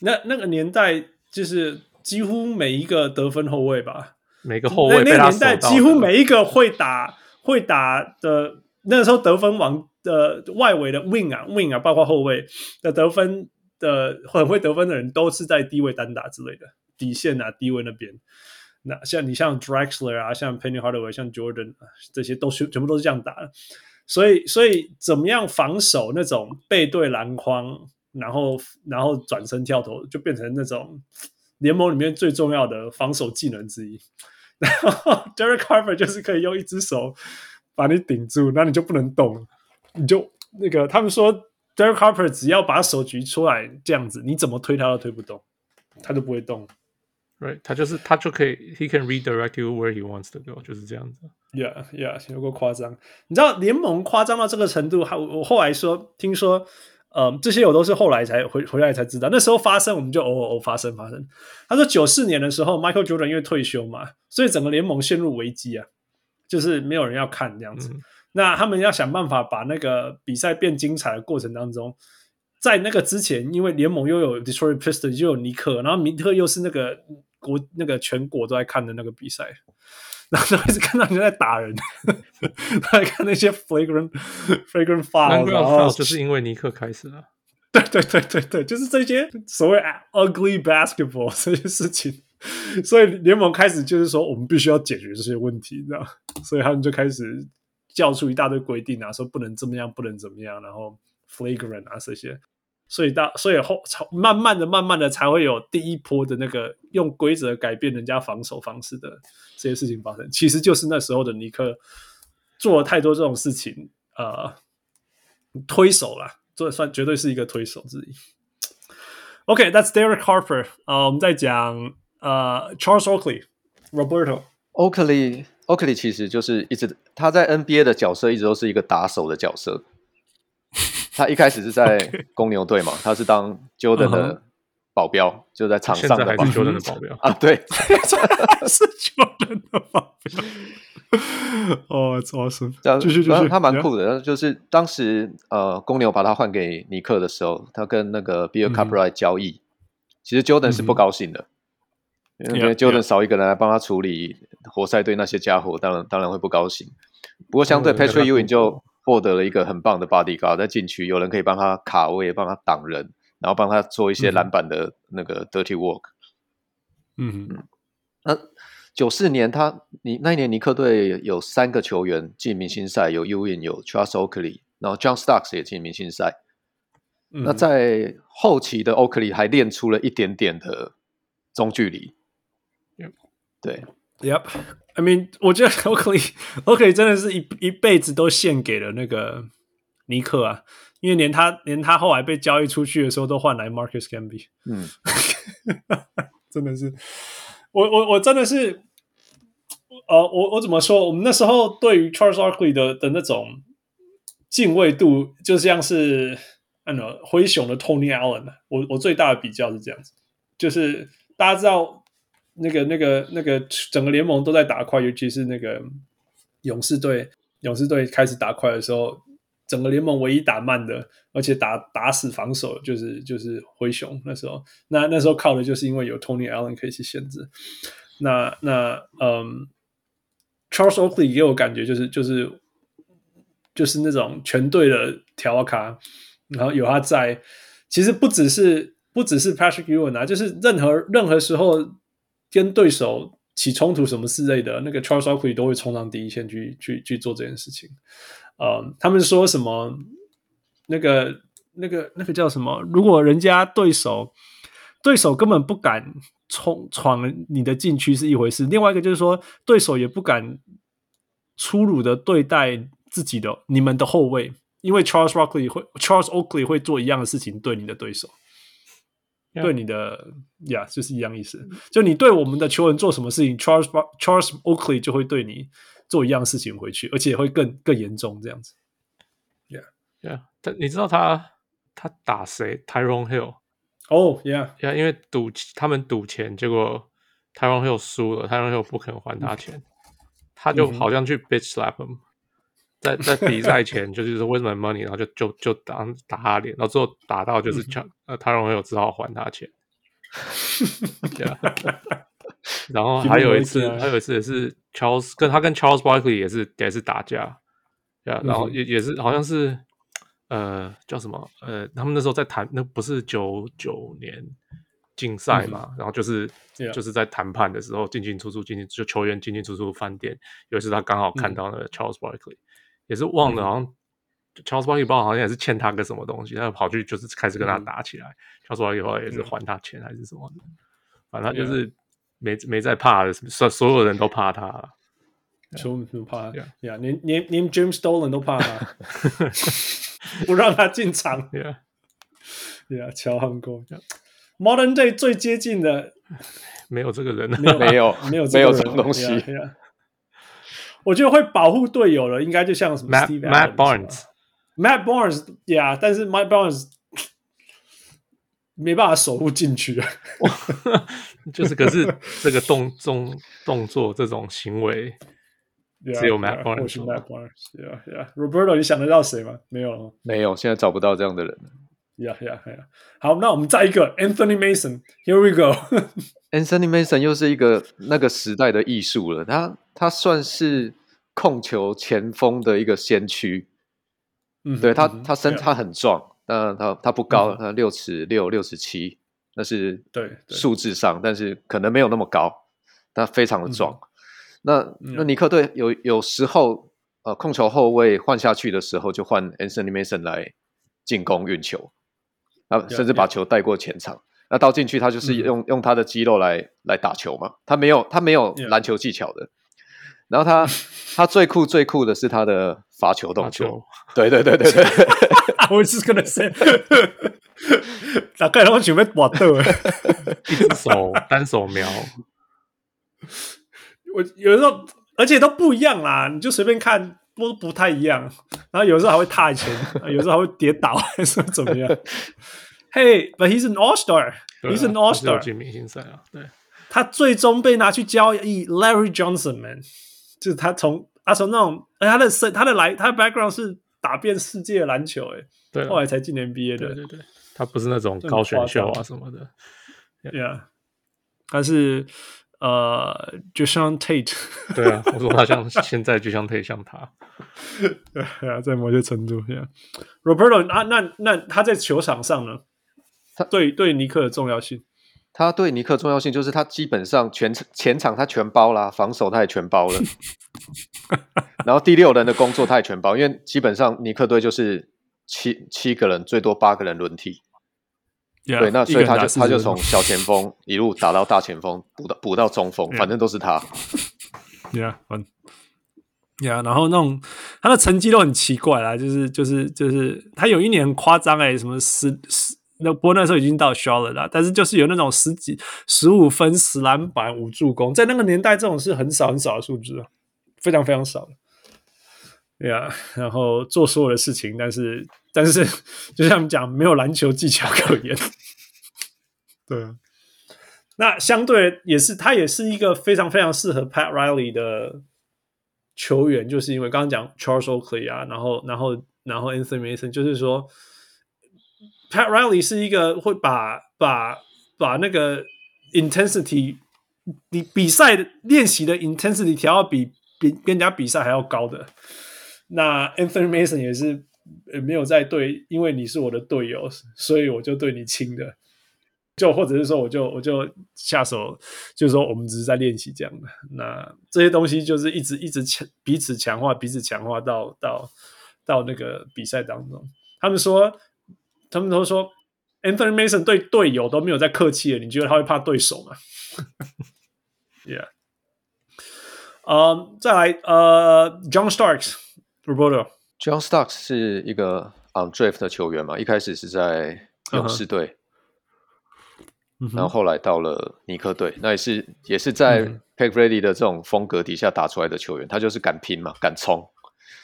那那个年代就是几乎每一个得分后卫吧，每个后卫那个年代几乎每一个会打会打的，那个时候得分王的外围的 wing 啊 wing 啊，包括后卫的得分的很会得分的人，都是在低位单打之类的底线啊低位那边。那像你像 Drexler 啊，像 Penny Hardaway，像 Jordan 啊这些都是全部都是这样打的，所以所以怎么样防守那种背对篮筐，然后然后转身跳投，就变成那种联盟里面最重要的防守技能之一。然后 Derek Harper 就是可以用一只手把你顶住，那你就不能动，你就那个他们说 Derek Harper 只要把手举出来这样子，你怎么推他都推不动，他就不会动。Right，他就是他就可以，he can redirect you where he wants to go，就是这样子。Yeah，Yeah，有够夸张。你知道联盟夸张到这个程度，还我后来说，听说，呃，这些我都是后来才回回来才知道。那时候发生，我们就偶尔偶发生发生。他说九四年的时候，Michael Jordan 因为退休嘛，所以整个联盟陷入危机啊，就是没有人要看这样子。嗯、那他们要想办法把那个比赛变精彩的过程当中，在那个之前，因为联盟又有 Detroit Pistons 又有尼克，然后尼克又是那个。国那个全国都在看的那个比赛，然后就一直看到人家在打人，在看那些 flagrant flagrant foul，然后就是因为尼克开始了。对对对对对，就是这些所谓 ugly basketball 这些事情，所以联盟开始就是说，我们必须要解决这些问题，你知道？所以他们就开始叫出一大堆规定啊，说不能这么样，不能怎么样，然后 flagrant 啊这些。所以到所以后慢慢的、慢慢的才会有第一波的那个用规则改变人家防守方式的这些事情发生。其实就是那时候的尼克做了太多这种事情，呃，推手啦，这算绝对是一个推手之一。OK，that's、Derek Harper。呃，我们在讲呃 Charles Oakley，Roberto Oakley，Oakley 其实就是一直他在 NBA 的角色一直都是一个打手的角色。他一开始是在公牛队嘛，他是当 Jordan 的保镖，uh. 就在场上的保镖。Jordan 的保镖啊，对，是 Jordan 的保镖。哦，超神！继续继续，他蛮酷的。就是当时呃，公牛把他换给尼克的时候，他跟那个 Bill Cartwright 交易，嗯，其实 Jordan 是不高兴的，嗯，因为 Jordan 少一个人来帮他处理活塞队那些家伙，当然当然会不高兴。不过相对 Patrick Ewing 就。获得了一个很棒的 bodyguard 在禁区，有人可以帮他卡位，帮他挡人，然后帮他做一些篮板的那个 dirty work。嗯嗯，那九四年他你那一年尼克队有三个球员进明星赛，有 Ewing，有 Charles Oakley，然后 John Starks 也进明星赛。嗯。那在后期的 Oakley 还练出了一点点的中距离。对。Yep, I mean，我觉得 Oakley，Oakley 真的是一一辈子都献给了那个尼克啊，因为连他连他后来被交易出去的时候都换来 Marcus Camby。嗯，真的是，我我我真的是，呃，我我怎么说？我们那时候对于 Charles Oakley 的的那种敬畏度，就像是按照灰熊的 Tony Allen。我我最大的比较是这样子，就是大家知道。那个、那个、那个，整个联盟都在打快，尤其是那个勇士队。勇士队开始打快的时候，整个联盟唯一打慢的，而且打打死防守，就是就是灰熊。那时候，那那时候靠的就是因为有 Tony Allen 可以去限制。那那嗯，Charles Oakley 给我感觉就是就是就是那种全队的调卡，然后有他在，其实不只是不只是 Patrick Ewing 啊，就是任何任何时候。跟对手起冲突什么之类的，那个 Charles Oakley 都会冲上第一线去去去做这件事情。呃，他们说什么？那个那个那个叫什么？如果人家对手对手根本不敢冲闯你的禁区是一回事，另外一个就是说对手也不敢粗鲁的对待自己的你们的后卫，因为 Charles Oakley 会 Charles Oakley 会做一样的事情对你的对手。对你的呀，yeah, 就是一样意思。就你对我们的球员做什么事情，Charles Charles Oakley 就会对你做一样事情回去，而且会更更严重这样子。Yeah, yeah。他你知道他他打谁？Tyrone Hill。哦，Yeah，呀，因为赌他们赌钱，结果 Tyrone Hill 输了，Tyrone Hill 不肯还他钱，嗯、他就好像去 bitch slap him，、嗯、在在比赛前就是说 Where's my money，然后就就就打打他脸，然后最后打到就是抢，呃、嗯、Tyrone Hill 只好还他钱。然后还有一次，还有一次也是 Charles 跟他跟 Charles Barkley 也是也是打架，呀，然后也也是好像是。呃，叫什么？呃，他们那时候在谈，那不是九九年竞赛嘛？嗯、然后就是、yeah. 就是在谈判的时候进进出出，进进就球员进进出出饭店。有一次他刚好看到那个 Charles Barkley，、嗯、也是忘了，好像 Charles Barkley 不知道好像也是欠他个什么东西，他就跑去就是开始跟他打起来。嗯、Charles Barkley 后来也是还他钱还是什么的，反正他就是没.没在怕的，所所有人都怕他，所有人都怕他呀，yeah. yeah. 连连连 James Dolan 都怕他。不让他进场，Yeah，Yeah，乔汉哥，Modern Day 最接近的没有这个人，没有，没有，没有，没有这种东西。Yeah, yeah. 我觉得会保护队友了，应该就像什么 Matt, Matt Barnes，Matt Barnes，Yeah，但是 Matt Barnes 没办法守护禁区啊，就是可是这个动动动作这种行为。Yeah, 只有 Matt Barnes，或许 Matt Barnes，Yeah Yeah，Roberto，你想得到谁吗？没有，没有，现在找不到这样的人。Yeah Yeah Yeah，好，那我们再一个 Anthony Mason，Here we go。Anthony Mason 又是一个那个时代的艺术了，他他算是控球前锋的一个先驱。嗯，对他，他身他很壮，但他他不高，他六尺六六尺七，那是对数字上，但是可能没有那么高，他非常的壮。嗯那那尼克队有有时候呃控球后卫换下去的时候，就换 Anthony Mason 来进攻运球，啊，甚至把球带过前场。那到禁区他就是用、嗯、用他的肌肉来来打球嘛，他没有他没有篮球技巧的。Yeah. 然后他他最酷最酷的是他的罚球动作，对对对对对。我是跟他说，大概我准备搏斗，一只手单手瞄。我有时候，而且都不一样啦，你就随便看，都不太一样。然后有时候还会踏前，有时候还会跌倒，还是怎么样？Hey，but he's an all star，he's an all star。进明星赛啊，对。他最终被拿去交易，Larry Johnson，man，就是他从他从那种，他的身，他的来，他的 background 是打遍世界篮球，哎，对，后来才进 NBA 的，对对对。他不是那种高选秀啊什么的，Yeah，他是。呃，就像 Tate，对啊，我说他像现在就像 Tate，像他，对啊，在某些程度下，Roberto 啊，那那他在球场上呢？他对对尼克的重要性，他对尼克重要性就是他基本上全前场他全包啦，防守他也全包了，然后第六人的工作他也全包，因为基本上尼克队就是七七个人，最多八个人轮替。Yeah, 对，那所以他就他就从小前锋一路打到大前锋，补到补到中锋，反正都是他。，Yeah，然后那种他的成绩都很奇怪啦，就是就是就是他有一年很夸张哎，什么十十那不过那时候已经到 Charlotte 了，但是就是有那种十几十五分十篮板五助攻，在那个年代这种是很少很少的数字，非常非常少。对啊，然后做所有的事情，但是但是就像我们讲，没有篮球技巧可言。对啊，那相对也是，他也是一个非常非常适合 Pat Riley 的球员，就是因为刚刚讲 Charles Oakley 啊，然后然后然后 Anthony Mason，就是说 Pat Riley 是一个会把把把那个 intensity 你比赛练习的 intensity 调到比比跟人家比赛还要高的。那 Anthony Mason 也是没有在对，因为你是我的队友，所以我就对你轻的，就或者是说我就我就下手，就是说我们只是在练习这样的。那这些东西就是一直一直强彼此强化，彼此强化到到到那个比赛当中。他们说，他们都说 Anthony Mason 对队友都没有在客气了，你觉得他会怕对手吗？Yeah，呃，再来呃，John Starks，Roberto，John Starks 是一个 on draft 的球员嘛，一开始是在勇士队，uh -huh. 然后后来到了尼克队，那也是也是在 Pat Riley 的这种风格底下打出来的球员，他就是敢拼嘛，敢冲。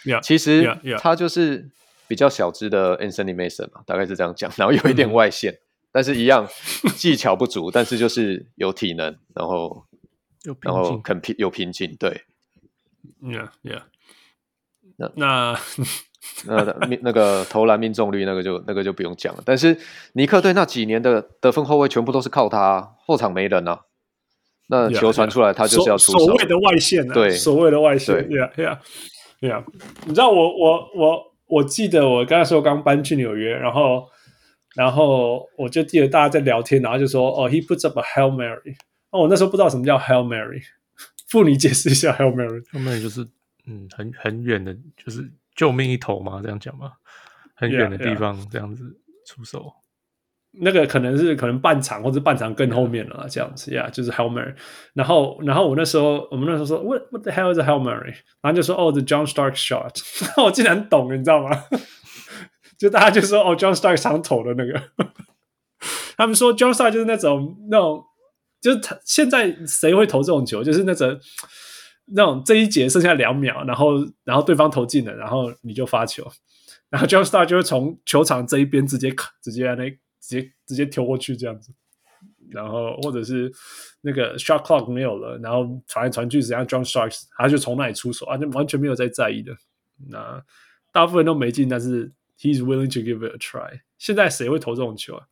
Yeah. 其实他就是比较小只的 Anthony Mason 嘛，大概是这样讲，然后有一点外线，嗯、但是一样技巧不足，但是就是有体能，然后 有然后肯拼有瓶颈，对，Yeah Yeah，那那 那那个投篮命中率那个就那个就不用讲了，但是尼克队那几年的得分后卫全部都是靠他，后场没人啊。那球传出来，他就是要出手。所谓的外线，对，所谓的外线，Yeah，Yeah，Yeah。你知道我我我我记得我刚才说刚搬去纽约，然后然后我就记得大家在聊天，然后就说哦，He puts up a Hail Mary。哦我那时候不知道什么叫 Hail Mary，妇女解释一下 Hail Mary。Hail Mary 就是嗯，很很远的，就是救命一头嘛，这样讲嘛，很远的地方这样子出手。那个可能是可能半场或者半场更后面了，这样子呀，yeah, 就是 Helmer。然后，然后我那时候，我们那时候说，What What the hell is a Helmer？然后就说，哦、，The John Stark shot。我竟然懂，你知道吗？就大家就说，哦，John Stark 常投的那个。他们说 John Stark 就是那种那种，就是他现在谁会投这种球？就是那种那种这一节剩下两秒，然后然后对方投进了，然后你就发球，然后 John Stark 就会从球场这一边直接直接那。直接直接丢过去这样子，然后或者是那个 shot clock 没有了，然后传来传去，怎样 John Starks 他就从那里出手，啊，就完全没有在在意的。那大部分都没进，但是 he's willing to give it a try。现在谁会投这种球啊？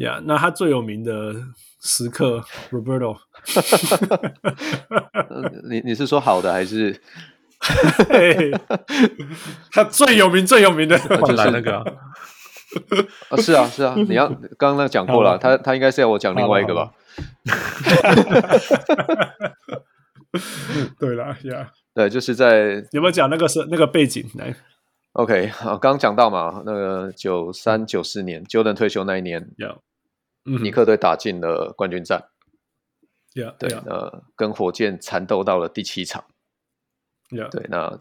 呀、yeah，那他最有名的时刻，Roberto。你你是说好的还是？他最有名最有名的就是那个。啊，是啊，是啊，你要刚刚那讲过了，他他应该是要我讲另外一个吧？对了呀，对，就是在有没有讲那个是那个背景来？OK，好，刚刚讲到嘛，那个九三九四年，Jordan 退休那一年，尼克队打进了冠军战，yeah, 对，呃，跟火箭缠斗到了第七场，yeah. 对，那。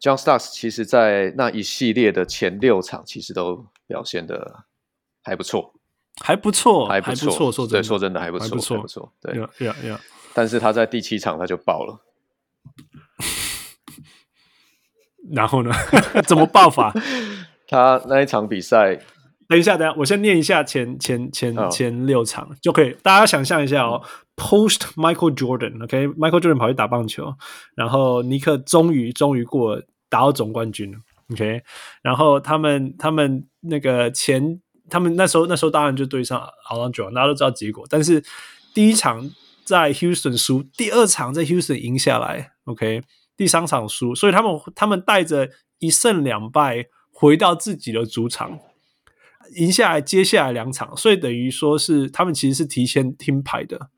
John Starks 其实，在那一系列的前六场，其实都表现的还不错，还不错，还不错。说真的，说真的还不错，还不错，不错。对，呀呀呀！但是他在第七场他就爆了。然后呢？怎么爆法？他那一场比赛。等一下，等一下，我先念一下前前前前六场、oh. 就可以，大家想象一下哦。嗯、Post Michael Jordan，OK，Michael、okay? Jordan 跑去打棒球，然后尼克终于终于过打到总冠军了，OK，然后他们他们那个前他们那时候那时候当然就对上 Alonzo，大家都知道结果，但是第一场在 Houston 输，第二场在 Houston 赢下来，OK，第三场输，所以他们他们带着一胜两败回到自己的主场。赢下来，接下来两场，所以等于说是他们其实是提前听牌的，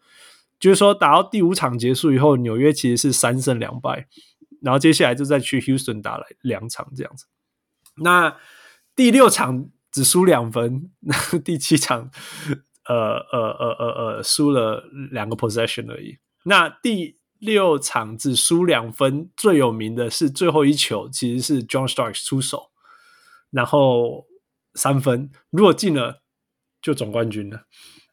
就是说打到第五场结束以后，纽约其实是三胜两败，然后接下来就再去 Houston 打了两场这样子。那第六场只输两分，那 第七场呃呃呃呃呃输了两个 possession 而已。那第六场只输两分，最有名的是最后一球其实是 John Starks 出手，然后。三分，如果进了就总冠军了，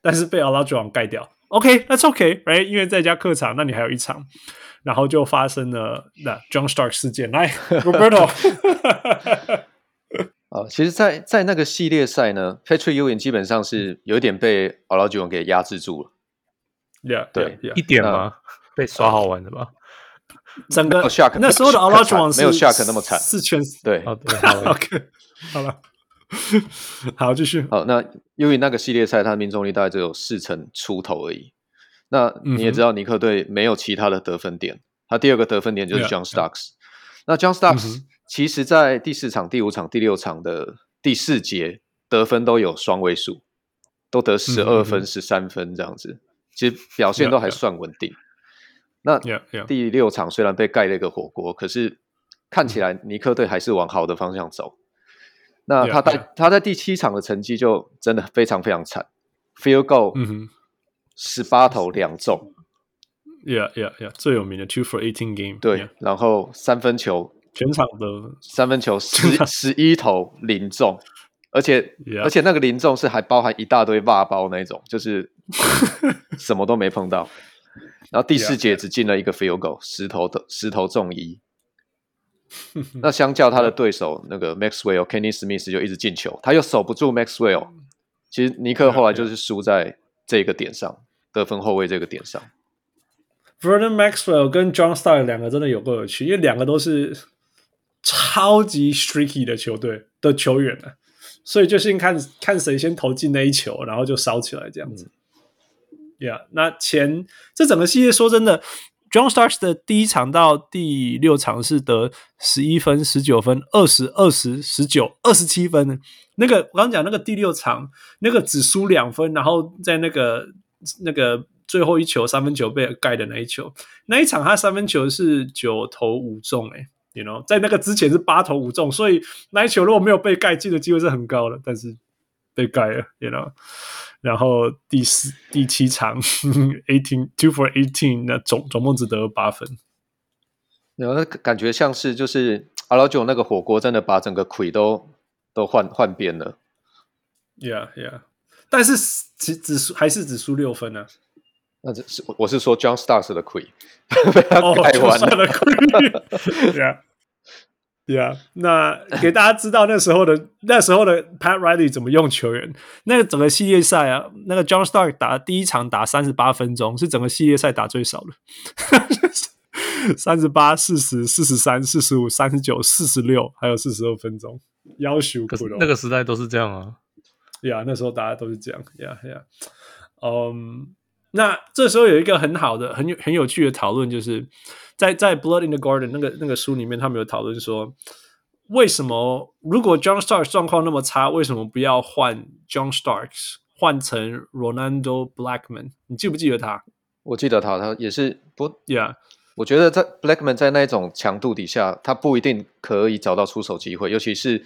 但是被 Olajuwon 盖掉。OK，that's OK，right？因为在家客场，那你还有一场，然后就发生了那 John Stark 事件。来，Roberto，啊，其实在，在在那个系列赛呢，Patrick Ewing 基本上是有一点被 Olajuwon 给压制住了。Yeah，对，yeah, yeah. 一点吗？被耍好玩的吧？整个那时候的 Olajuwon 没有 Shaq 那么惨，四圈对。Oh, 对 OK，好了。好，继续。好，那因为那个系列赛，他的命中率大概只有四成出头而已。那你也知道，尼克队没有其他的得分点，他第二个得分点就是 John yeah. 那 John Starks 其实在第四场、第五场、第六场的第四节得分都有双位数，都得十二分、十三分这样子，其实表现都还算稳定。Yeah, yeah. 那第六场虽然被盖了一个火锅，可是看起来尼克队还是往好的方向走。那他在 yeah, yeah. 他在第七场的成绩就真的非常非常惨，field goal，十八投两中，yeah yeah yeah，最有名的 two for eighteen game，对，yeah. 然后三分球全场的三分球十十一投零中，而且.而且那个零中是还包含一大堆袜包那种，就是 什么都没碰到，然后第四节只进了一个 field goal，十投的十投中一 那相较他的对手那个 Maxwell、Kenny Smith 就一直进球，他又守不住 Maxwell。其实尼克后来就是输在这个点上，得分后卫这个点上。Vernon Maxwell 跟 John Starks 两个真的有够有趣，因为两个都是超级 streaky 的球队的球员啊，所以就先看看谁先投进那一球，然后就烧起来这样子。Yeah，那前这整个系列说真的。John Stars 的第一场到第六场是得十一分、十九分、二十二十、十九、二十七分。那个我刚讲那个第六场，那个只输两分，然后在那个那个最后一球三分球被盖的那一球，那一场他三分球是九投五中，诶，you know，在那个之前是八投五中，所以那一球如果没有被盖进的机会是很高的，但是被盖了，you know。然后第四、第七场，eighteen two for eighteen，那总总共只得了八分。然后感觉像是就是阿老九那个火锅真的把整个魁都都换换遍了。Yeah, yeah，但是只只输还是只输六分呢、啊？那这是我是说 John Starks 的亏，被他改完了。Oh, 亏 yeah. 那给大家知道那时候的那时候的 Pat Riley 怎么用球员。那个整个系列赛啊，那个 John Stark 打第一场打三十八分钟，是整个系列赛打最少的。三十八、四十、四十三、四十五、三十九、四十六，还有四十二分钟。要求可那个时代都是这样啊。Yeah，那时候大家都是这样。Yeah，Yeah。嗯，那这时候有一个很好的、很有很有趣的讨论，就是。在在《Blood in the Garden》那个那个书里面，他们有讨论说，为什么如果 John Starks 状况那么差，为什么不要换 John Starks 换成 Ronando Blackman？你记不记得他？我记得他，他也是不，Yeah，我觉得在 Blackman 在那种强度底下，他不一定可以找到出手机会，尤其是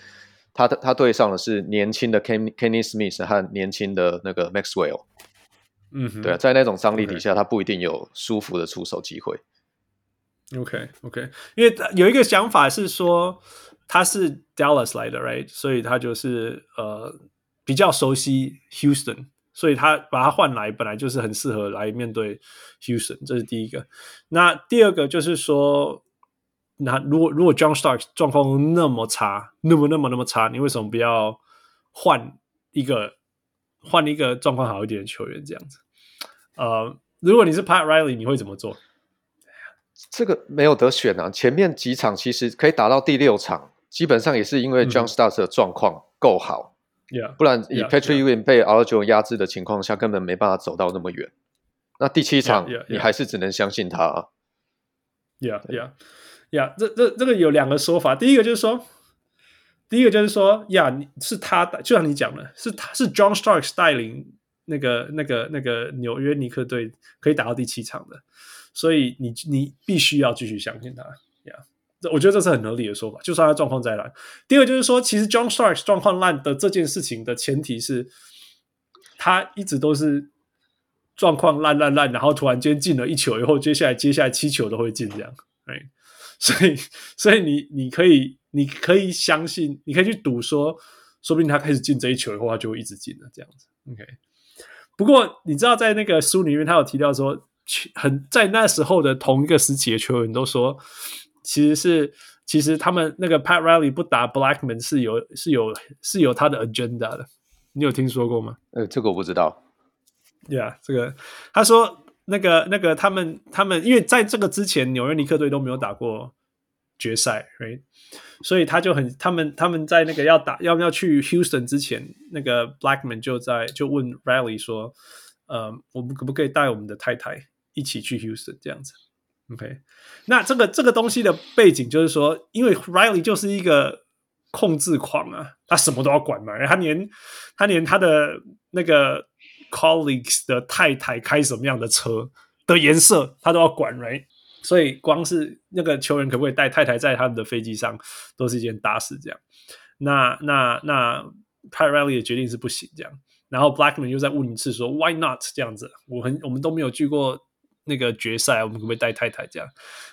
他的他对上的是年轻的 Kenny Kenny Smith 和年轻的那个 Maxwell，嗯哼，对啊，在那种张力底下.他不一定有舒服的出手机会。OK OK，因为有一个想法是说他是 Dallas 来的，right？所以他就是呃比较熟悉 Houston，所以他把他换来本来就是很适合来面对 Houston，这是第一个。那第二个就是说，那如果如果 John Stark 状况那么差，那么那么那么差，你为什么不要换一个换一个状况好一点的球员这样子？呃，如果你是 Pat Riley，你会怎么做？这个没有得选啊！前面几场其实可以打到第六场，基本上也是因为 John Starks 的状况够好，Yeah. 不然以 Patrick Ewing 被 Arroyo 压制的情况下，根本没办法走到那么远。那第七场.你还是只能相信他啊。Yeah, yeah, yeah. 这这这个有两个说法，第一个就是说，第一个就是说，呀，你是他，就像你讲的，是他是 John Starks 带领那个那个那个纽约尼克队可以打到第七场的。所以你你必须要继续相信他呀，这、yeah. 我觉得这是很合理的说法。就算他状况再烂，第二就是说，其实 John Starks 状况烂的这件事情的前提是，他一直都是状况烂烂烂，然后突然间进了一球以后，接下来接下来七球都会进这样。哎，所以所以你你可以你可以相信，你可以去赌说，说不定他开始进这一球以后，他就会一直进了这样子。OK，不过你知道在那个书里面，他有提到说。很在那时候的同一个时期的球员都说，其实是其实他们那个 Pat Riley 不打 Blackman 是有是有是有他的 agenda 的，你有听说过吗？呃，这个我不知道。Yeah，这个他说那个那个他们他们因为在这个之前纽约尼克队都没有打过决赛，right？所以他就很他们他们在那个要打要不要去 Houston 之前，那个 Blackman 就在就问 Riley 说，呃，我们可不可以带我们的太太？一起去 Houston 这样子，OK。那这个这个东西的背景就是说，因为 Riley 就是一个控制狂啊，他什么都要管嘛。他连他连他的那个 colleagues 的太太开什么样的车的颜色，他都要管，right？所以光是那个球员可不可以带太太在他们的飞机上，都是一件大事。这样，那那那 Pat Riley 的决定是不行这样。然后 Blackman 又在问一次说 Why not 这样子？我很我们都没有去过。那个决赛，我们可不可以带太太这样？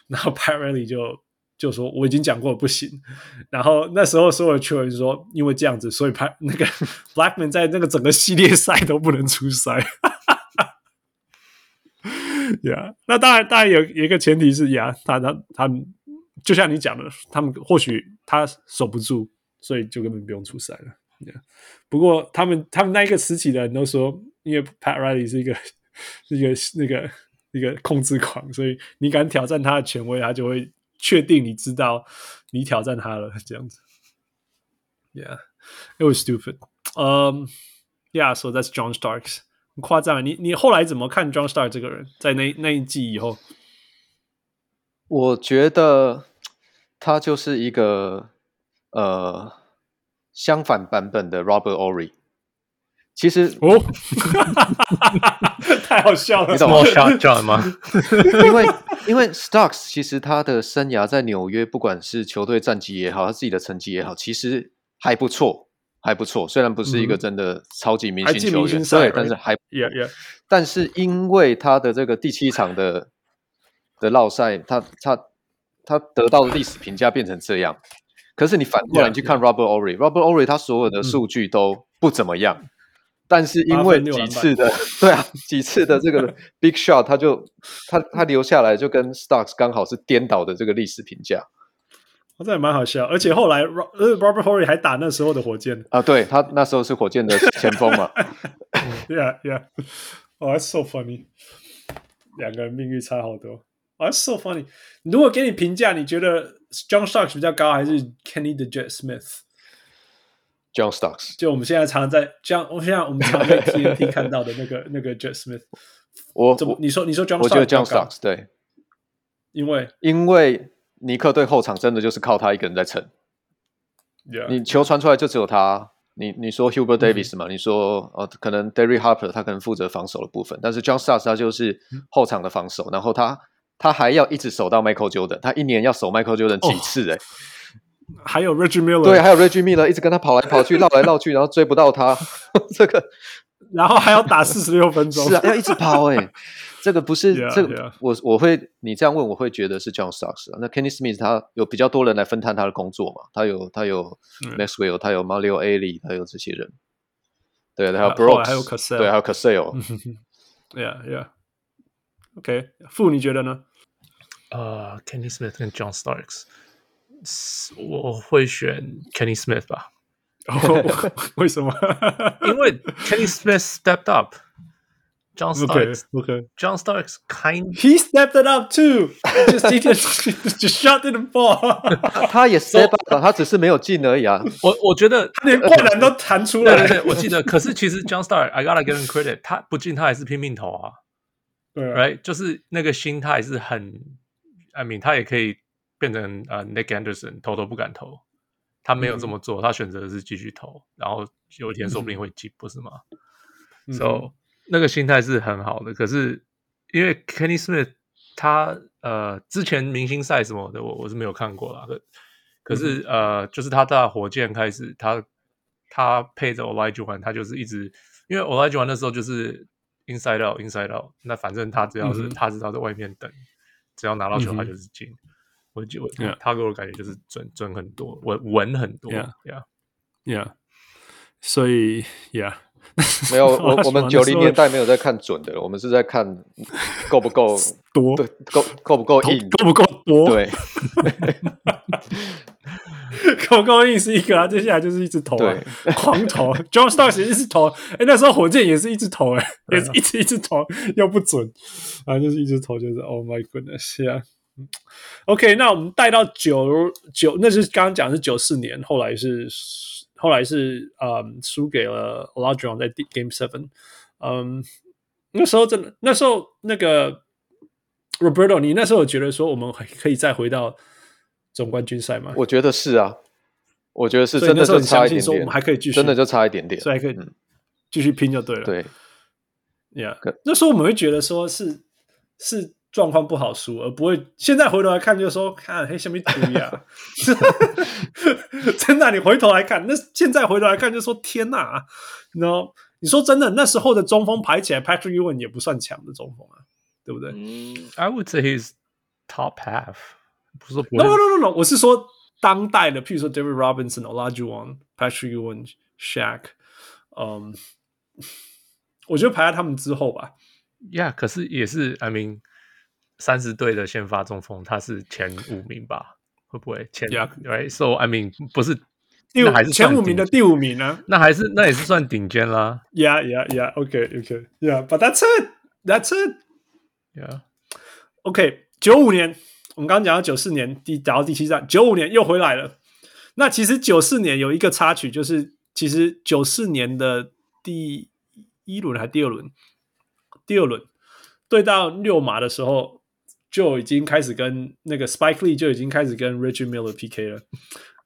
然后 Pat Riley 就就说我已经讲过了不行。然后那时候所有的球员就说，因为这样子，所以 Pat 那个 Blackman 在那个整个系列赛都不能出赛。呀，yeah, 那当然，当然有有一个前提是呀，他他他就像你讲的，他们或许他守不住，所以就根本不用出赛了。Yeah. 不过他们他们那一个时期的人都说，因为 Pat Riley 是一个是一个那个一个控制狂，所以你敢挑战他的权威，他就会确定你知道你挑战他了这样子。Yeah, it was stupid. Um, yeah, so that's John Starks. 很夸张，你你后来怎么看 John Starks 这个人？在那那一季以后，我觉得他就是一个呃。相反版本的 Robert Ory，其实哦，太好笑了，你懂吗？John 吗？因为因为 Starks 其实他的生涯在纽约，不管是球队战绩也好，他自己的成绩也好，其实还不错，还不错。虽然不是一个真的超级明星球员，对，但是还 yeah yeah。但是因为他的这个第七场的的绕赛，他他他得到的历史评价变成这样。可是你反过来你去看 Robert Ory，Robert Ory 他所有的数据都不怎么样，嗯、但是因为几次的 对啊几次的这个 Big Shot，他就他他留下来就跟 Stocks 刚好是颠倒的这个历史评价，我这也蛮好笑。而且后来 Robert Horry 还打那时候的火箭啊，对他那时候是火箭的前锋嘛，Yeah Yeah，Oh that's so funny，两个人命运差好多。Oh, that's so funny！如果给你评价，你觉得 John Starks 比较高，还是 Kenny the Jet Smith？John Stocks，就我们现在常在这样，我现在我们常在 TNT 看到的那个那个 Jet Smith。我怎么你说你说 John？我觉得 John Stocks 对，因为因为尼克队后场真的就是靠他一个人在撑。你球传出来就只有他。你你说 Hubert Davis 嘛？嗯、你说呃，可能 Derry Harper 他可能负责防守的部分，但是 John Starks 他就是后场的防守，嗯、然后他。他还要一直守到 Michael Jordan，他一年要守 Michael Jordan 几次哎、欸哦？还有 Reggie Miller，对，还有 Reggie Miller 一直跟他跑来跑去，绕来绕去，然后追不到他，这个，然后还要打四十六分钟，是啊，要一直跑哎、欸，这个不是 yeah, 这个 yeah. 我我会你这样问，我会觉得是 John Starks 啊。那 Kenny Smith 他有比较多人来分摊他的工作嘛？他有他有 Maxwell，他有 Mario Elie，他有这些人，对，还有 Brooks，还有 Cassell，对，还有 Cassell。Yeah, yeah. OK，傅你觉得呢？呃、uh,，Kenny Smith 跟 John Starks，我会选 Kenny Smith 吧。Oh, 为什么？因为 Kenny Smith stepped up，John Starks，OK，John okay. Starks kind he stepped it up too，just just just shot in the ball，他也 step up，他只是没有进而已啊。我我觉得他连灌篮都弹出来我记得。可是其实 John Starks，I gotta give him credit，他不进他还是拼命投啊。对，right，就是那个心态是很。I mean，他也可以变成呃、uh, Nick Anderson，投都不敢投。他没有这么做，嗯、他选择的是继续投，然后有一天说不定会进，嗯、不是吗、嗯、？So 那个心态是很好的。可是因为 Kenny Smith 他呃之前明星赛什么的，我我是没有看过啦。可可是、嗯、呃，就是他在火箭开始，他他配着 Olajuwon，他就是一直因为 Olajuwon 那时候就是 inside out inside out，那反正他只要是、嗯、他知道在外面等。只要拿到球，他就是进、嗯。我就我他给我感觉就是准准很多，稳稳很多。Yeah，Yeah，所以 Yeah，没有我我们九零年代没有在看准的，我们是在看够不够 多，对，够够不够硬，够不够多，对，够不够硬是一个啊，接下来就是一直投、啊，对，狂投。John Starks 一直投，哎，那时候火箭也是一直投、欸，哎，也是一直一直投，又不准，啊，就是一直投，就是 Oh my goodness，呀、yeah. OK，那我们带到九九，那是刚刚讲的是九四年，后来是后来是嗯输给了 Olajuwon 在 Game Seven，嗯，那时候真的，那时候那个 Roberto，你那时候有觉得说我们还可以再回到。总冠军赛吗？我觉得是啊，我觉得是真的就差一点点，我们还可以继续，真的就差一点点，所以还可以继续拼就对了。对，Yeah，那时候我们会觉得说是是状况不好输，而不会现在回头来看就说看黑什么图呀？真的，你回头来看，那现在回头来看就说天哪，然后你说真的，那时候的中锋排起来，Patrick Ewing 也不算强的中锋啊，对不对？嗯，I would say he's top half。不是说不 no no no no，我是说当代的，譬如说 David Robinson、Olajuwon、Patrick Ewing、Shaq，嗯，我觉得排在他们之后吧。Yeah，可是也是，I mean，三十队的先发中锋，他是前五名吧？会不会前？Yeah, right，so I mean 不是第五还是前五名的第五名呢？那还是那也是算顶尖啦。Yeah, yeah, yeah. Okay, okay. Yeah, but that's it. That's it. Yeah. Okay. 九五年，我们刚刚讲到九四年第打到第七站，九五年又回来了。那其实九四年有一个插曲，就是其实九四年的第一轮还是第二轮，第二轮对到六马的时候，就已经开始跟那个 Spike Lee 就已经开始跟 Reggie Miller PK 了。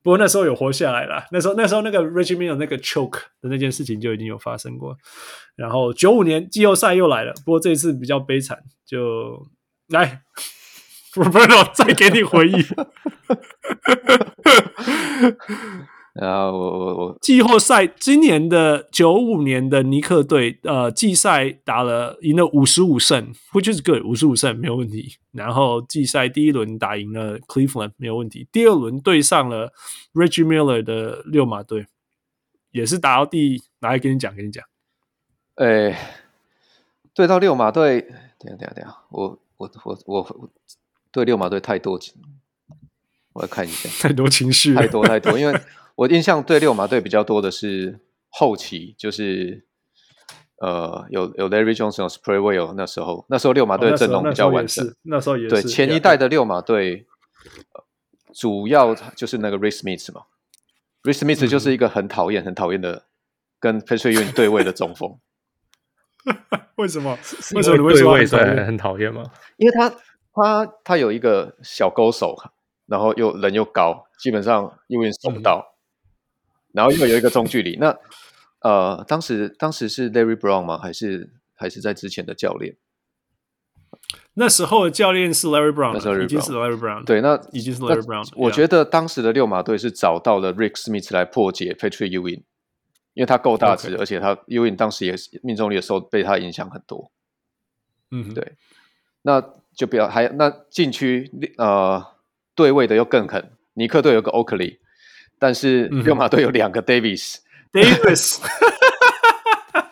不过那时候有活下来了，那时候那时候那个 Reggie Miller 那个 choke 的那件事情就已经有发生过。然后九五年季后赛又来了，不过这一次比较悲惨，就来。Roberto 再给你回忆。啊，我我我季后赛今年的九五年的尼克队，呃，季赛打了赢了五十五胜，which is good，五十五胜没有问题。然后季赛第一轮打赢了 Cleveland 没有问题，第二轮对上了 Reggie Miller 的六马队，也是打到第，来跟你讲，跟你讲，哎，对到六马队，等下等下等下，我我我我。我对六马队太多情，我来看一下，太多情绪，太多太多。因为我印象对六马队比较多的是后期，就是呃，有有 Larry Johnson、Spraywell 那时候，那时候六马队阵容比较完整。哦、那时候也是，对前一代的六马队，主要就是那个 Ray Smith 嘛，Ray Smith 就是一个很讨厌、很讨厌的跟 Patrick Ewing 对位的中锋。为什么？为什么你会说很讨厌吗？因为他。他他有一个小勾手，然后又人又高，基本上因为守不到，嗯、然后又有一个中距离。那呃，当时当时是 Larry Brown 吗？还是还是在之前的教练？那时候的教练是 Larry Brown，那时候已经是 Larry Brown。对，那已经是 Larry Brown。我觉得当时的六马队是找到了 Rick Smith 来破解 Patrick Ewing，因为他够大只.而且他 Ewing 当时也是命中率的时候被他影响很多。嗯哼，对，那。就不要还那禁区呃对位的又更狠，尼克队有个 Oakley，但是六马队有两个 Davis，Davis，、嗯、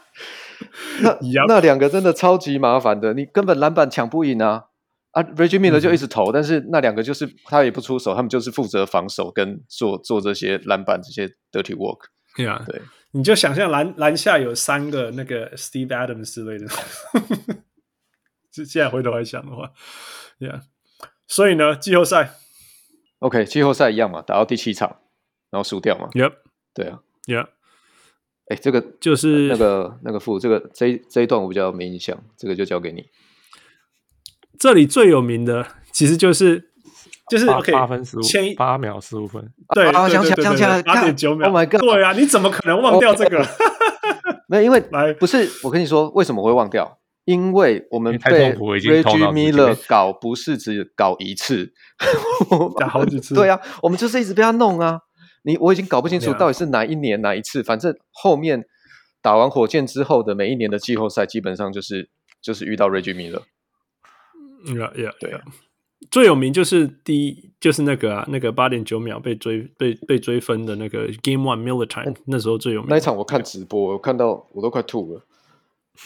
那那两个真的超级麻烦的，你根本篮板抢不赢啊。啊！Reggie Miller 就一直投，嗯、但是那两个就是他也不出手，他们就是负责防守跟做做这些篮板这些 dirty work。对啊，对，你就想象篮篮下有三个那个 Steve Adams 之类的。现在回头来想的话，Yeah，所以呢，季后赛，OK，季后赛一样嘛，打到第七场，然后输掉嘛，Yep，对啊，Yeah，哎，这个就是那个那个副，这个这一这一段我比较没印象，这个就交给你。这里最有名的其实就是就是八 OK，八分十五，前八秒十五分，对，想起来想起来，八点九秒，Oh my God，对啊，你怎么可能忘掉这个？没有，因为来不是我跟你说，为什么会忘掉？因为我们被 Reggie Miller 搞，不是只搞一次，搞好几次。对啊，我们就是一直被他弄啊。你我已经搞不清楚到底是哪一年哪一次，反正后面打完火箭之后的每一年的季后赛，基本上就是就是遇到 Reggie Miller。Yeah, yeah, 对啊。最有名就是第一，就是那个啊，那个八点九秒被追被被追分的那个 Game One Miller Time，那时候最有名。那一场我看直播，我看到我都快吐了。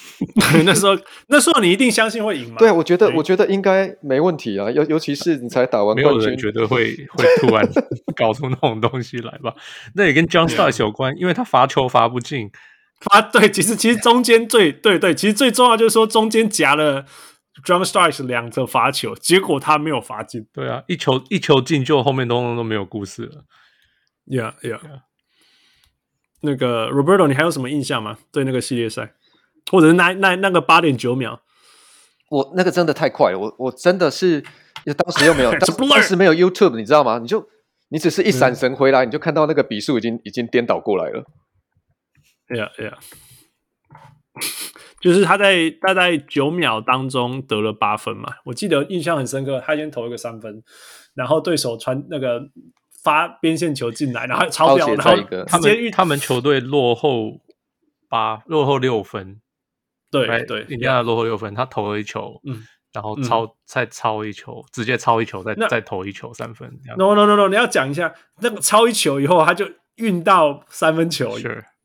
那时候，那时候你一定相信会赢吗？对，我觉得，我觉得应该没问题啊。尤尤其是你才打完冠军，没有人觉得会会突然 搞出那种东西来吧？那也跟 John Starks 有关，因为他罚球罚不进。罚对，其实其实中间最对对，其实最重要就是说中间夹了 John Starks 两个罚球，结果他没有罚进。对啊，一球一球进，就后面都都没有故事了。Yeah, yeah. 那个 Roberto，你还有什么印象吗？对那个系列赛？或者是那那那个八点九秒，我那个真的太快了，我我真的是，当时又没有，当，当时没有 YouTube，你知道吗？你就你只是一闪神回来，嗯、你就看到那个笔数已经已经颠倒过来了。Yeah, yeah，就是他在大概九秒当中得了八分嘛，我记得印象很深刻，他先投一个三分，然后对手传那个发边线球进来，然后超屌，然后他们他们球队落后八，落后六分。对对，印第安纳落后六分，他投了一球，嗯，然后超再超一球，直接超一球，再再投一球三分。No no no no，你要讲一下那个超一球以后，他就运到三分球，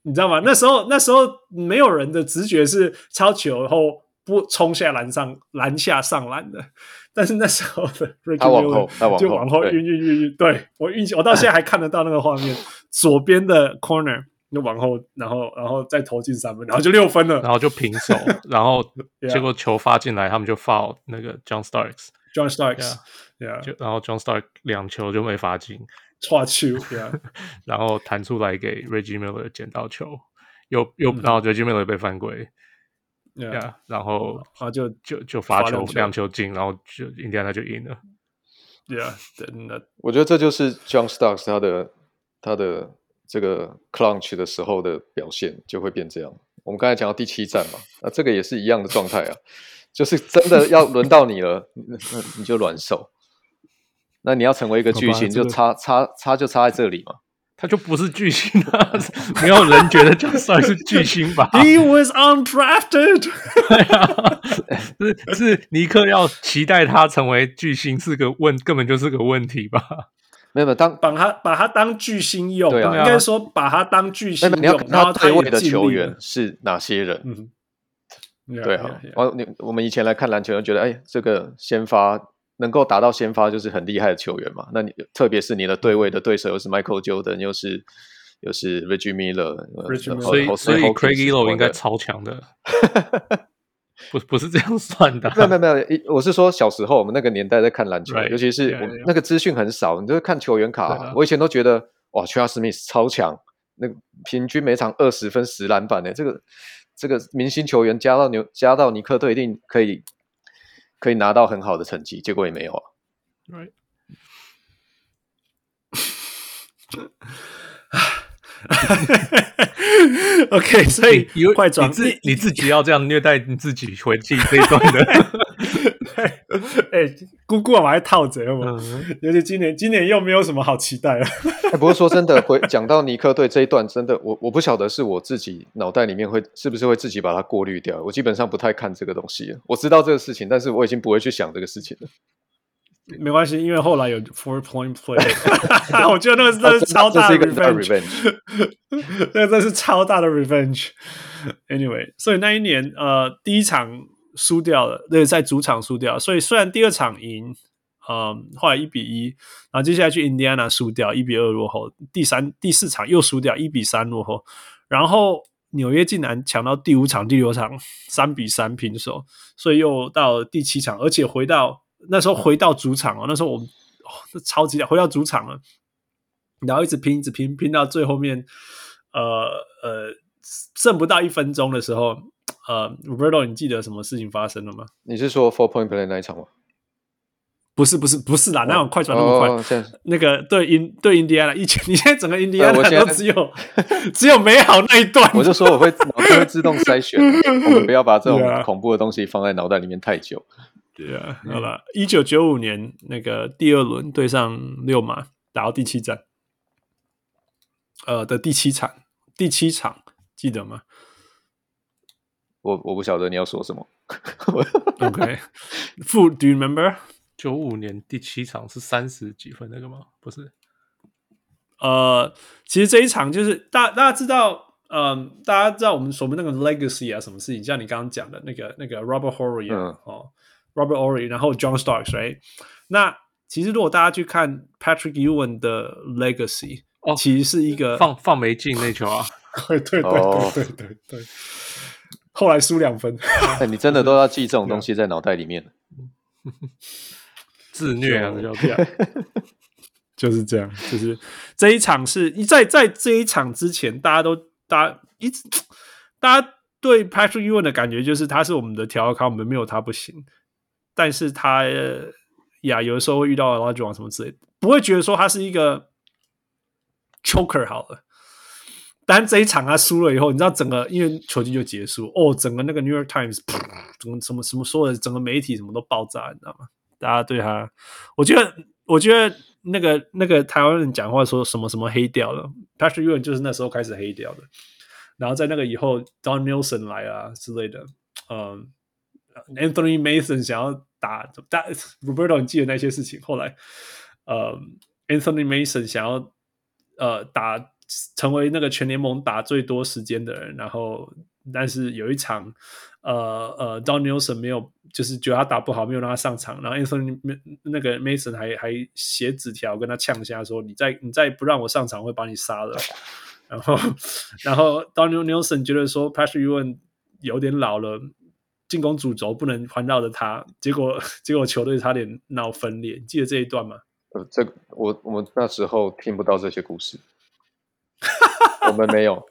你知道吗？那时候那时候没有人的直觉是超球后不冲下篮上篮下上篮的。但是那时候的他往后，他就往后运运运运，对我运气，我到现在还看得到那个画面，左边的 corner 就往后，然后然后再投进三分，然后就六分了，然后就平手，然后 结果球发进来，他们就 foul 那个 John Starks，John Starks，yeah，就然后 John Starks 两球就没罚进，错球，yeah，然后弹出来给 Reggie Miller 捡到球，又又然后 Reggie Miller 被犯规。对啊，然后啊就就就罚球两球进，然后就印第安纳就赢了。，yeah，，真的，我觉得这就是 John Starks 他的他的这个 clutch 的时候的表现就会变这样。我们刚才讲到第七站嘛，那这个也是一样的状态啊，就是真的要轮到你了，那你就软手。那你要成为一个巨星，就差差差就差在这里嘛。他就不是巨星啊！没有人觉得就算是巨星吧？He was undrafted。是是，尼克要期待他成为巨星是个问，根本就是个问题吧？没有没有，当把他把他当巨星用，对啊，应该说把他当巨星用。你要看他对位的球员是哪些人？嗯，对啊。我你我们以前来看篮球，就觉得哎，这个先发。能够达到先发就是很厉害的球员嘛？那你特别是你的对位的对手又是 Michael Jordan，又是又是 Reggie Miller，所以所以 Craig Ehlo 应该超强的，不不是这样算的。没有没有没有，我是说小时候我们那个年代在看篮球，尤其是我那个资讯很少，你就会看球员卡。我以前都觉得哇，Charles Smith 超强，那个平均每场二十分十篮板的这个这个明星球员加到牛加到尼克队一定可以。可以拿到很好的成绩，结果也没有啊。Right. OK，所以快转你自你自己要这样虐待你自己回去这一段的。哎、欸，姑姑我还套着嘛？尤其今年，今年又没有什么好期待了。欸、不过说真的，回讲到尼克队这一段，真的，我我不晓得是我自己脑袋里面会是不是会自己把它过滤掉。我基本上不太看这个东西。我知道这个事情，但是我已经不会去想这个事情了。没关系，因为后来有 four point play，我觉得 那个真是超大的 revenge，那个真是超大的 revenge。Anyway，所以那一年呃第一场输掉了，对，在主场输掉，所以虽然第二场赢，嗯、呃，后来一比一，然后接下来去 Indiana 输掉，一比二落后，第三、第四场又输掉，一比三落后，然后纽约竟然抢到第五场、第六场三比三平手，所以又到第七场，而且回到。那时候回到主场哦，那时候我们超级回到主场了，然后一直拼，一直拼，拼到最后面，呃呃，剩不到一分钟的时候，呃，Roberto，你记得什么事情发生了吗？你是说 Four Point Play 那一场吗？不是，不是，不是啦，那种快转那么快，哦哦、那个对印对印第安纳，以前你现在整个印第安纳都只有只有美好那一段，我就说我会脑袋会自动筛选，我们不要把这种恐怖的东西放在脑袋里面太久。对啊，好了，一九九五年那个第二轮对上六马，打到第七战，呃的第七场，第七场记得吗？我我不晓得你要说什么。OK，Food，Do you remember？九五年第七场是三十几分那个吗？不是，呃，其实这一场就是大大家知道，嗯、呃，大家知道我们所谓那个 legacy 啊，什么事情？像你刚刚讲的那个那个 Robert Horry 啊，嗯、哦。Robert Horry，然后 John Starks，right？那其实如果大家去看 Patrick Ewing 的 Legacy，哦，其实是一个放放没进那球啊，对对对对对对对，后来输两分，哎，你真的都要记这种 东西在脑袋里面，自虐啊，就这样，就是这样，就是这一场是在在这一场之前，大家都大家一直大家对 Patrick Ewing 的感觉就是他是我们的条卡，我们没有他不行。但是他呀，有的时候会遇到拉网什么之类的，不会觉得说他是一个 choker 好了。但这一场他输了以后，你知道整个因为球季就结束哦，整个那个 New York Times，怎么什么什么说的，整个媒体什么都爆炸，你知道吗？大家对他，我觉得，我觉得那个那个台湾人讲话说什么什么黑掉了，Patrick Ewing 就是那时候开始黑掉的。然后在那个以后，Don Nelson 来啊之类的，嗯，Anthony Mason 想要。打打 Roberto，你记得那些事情？后来，呃，Anthony Mason 想要呃打成为那个全联盟打最多时间的人，然后但是有一场，呃呃，Don Nelson 没有，就是觉得他打不好，没有让他上场，然后 Anthony 那个 Mason 还还写纸条跟他呛下说：“你再你再不让我上场，会把你杀了。”然后然后 Don Nelson 觉得说 Patrick Ewing 有点老了，进攻主轴不能环绕着他，结果 结果球队差点闹分裂，记得这一段吗？呃，这我我们那时候听不到这些故事。我们没有，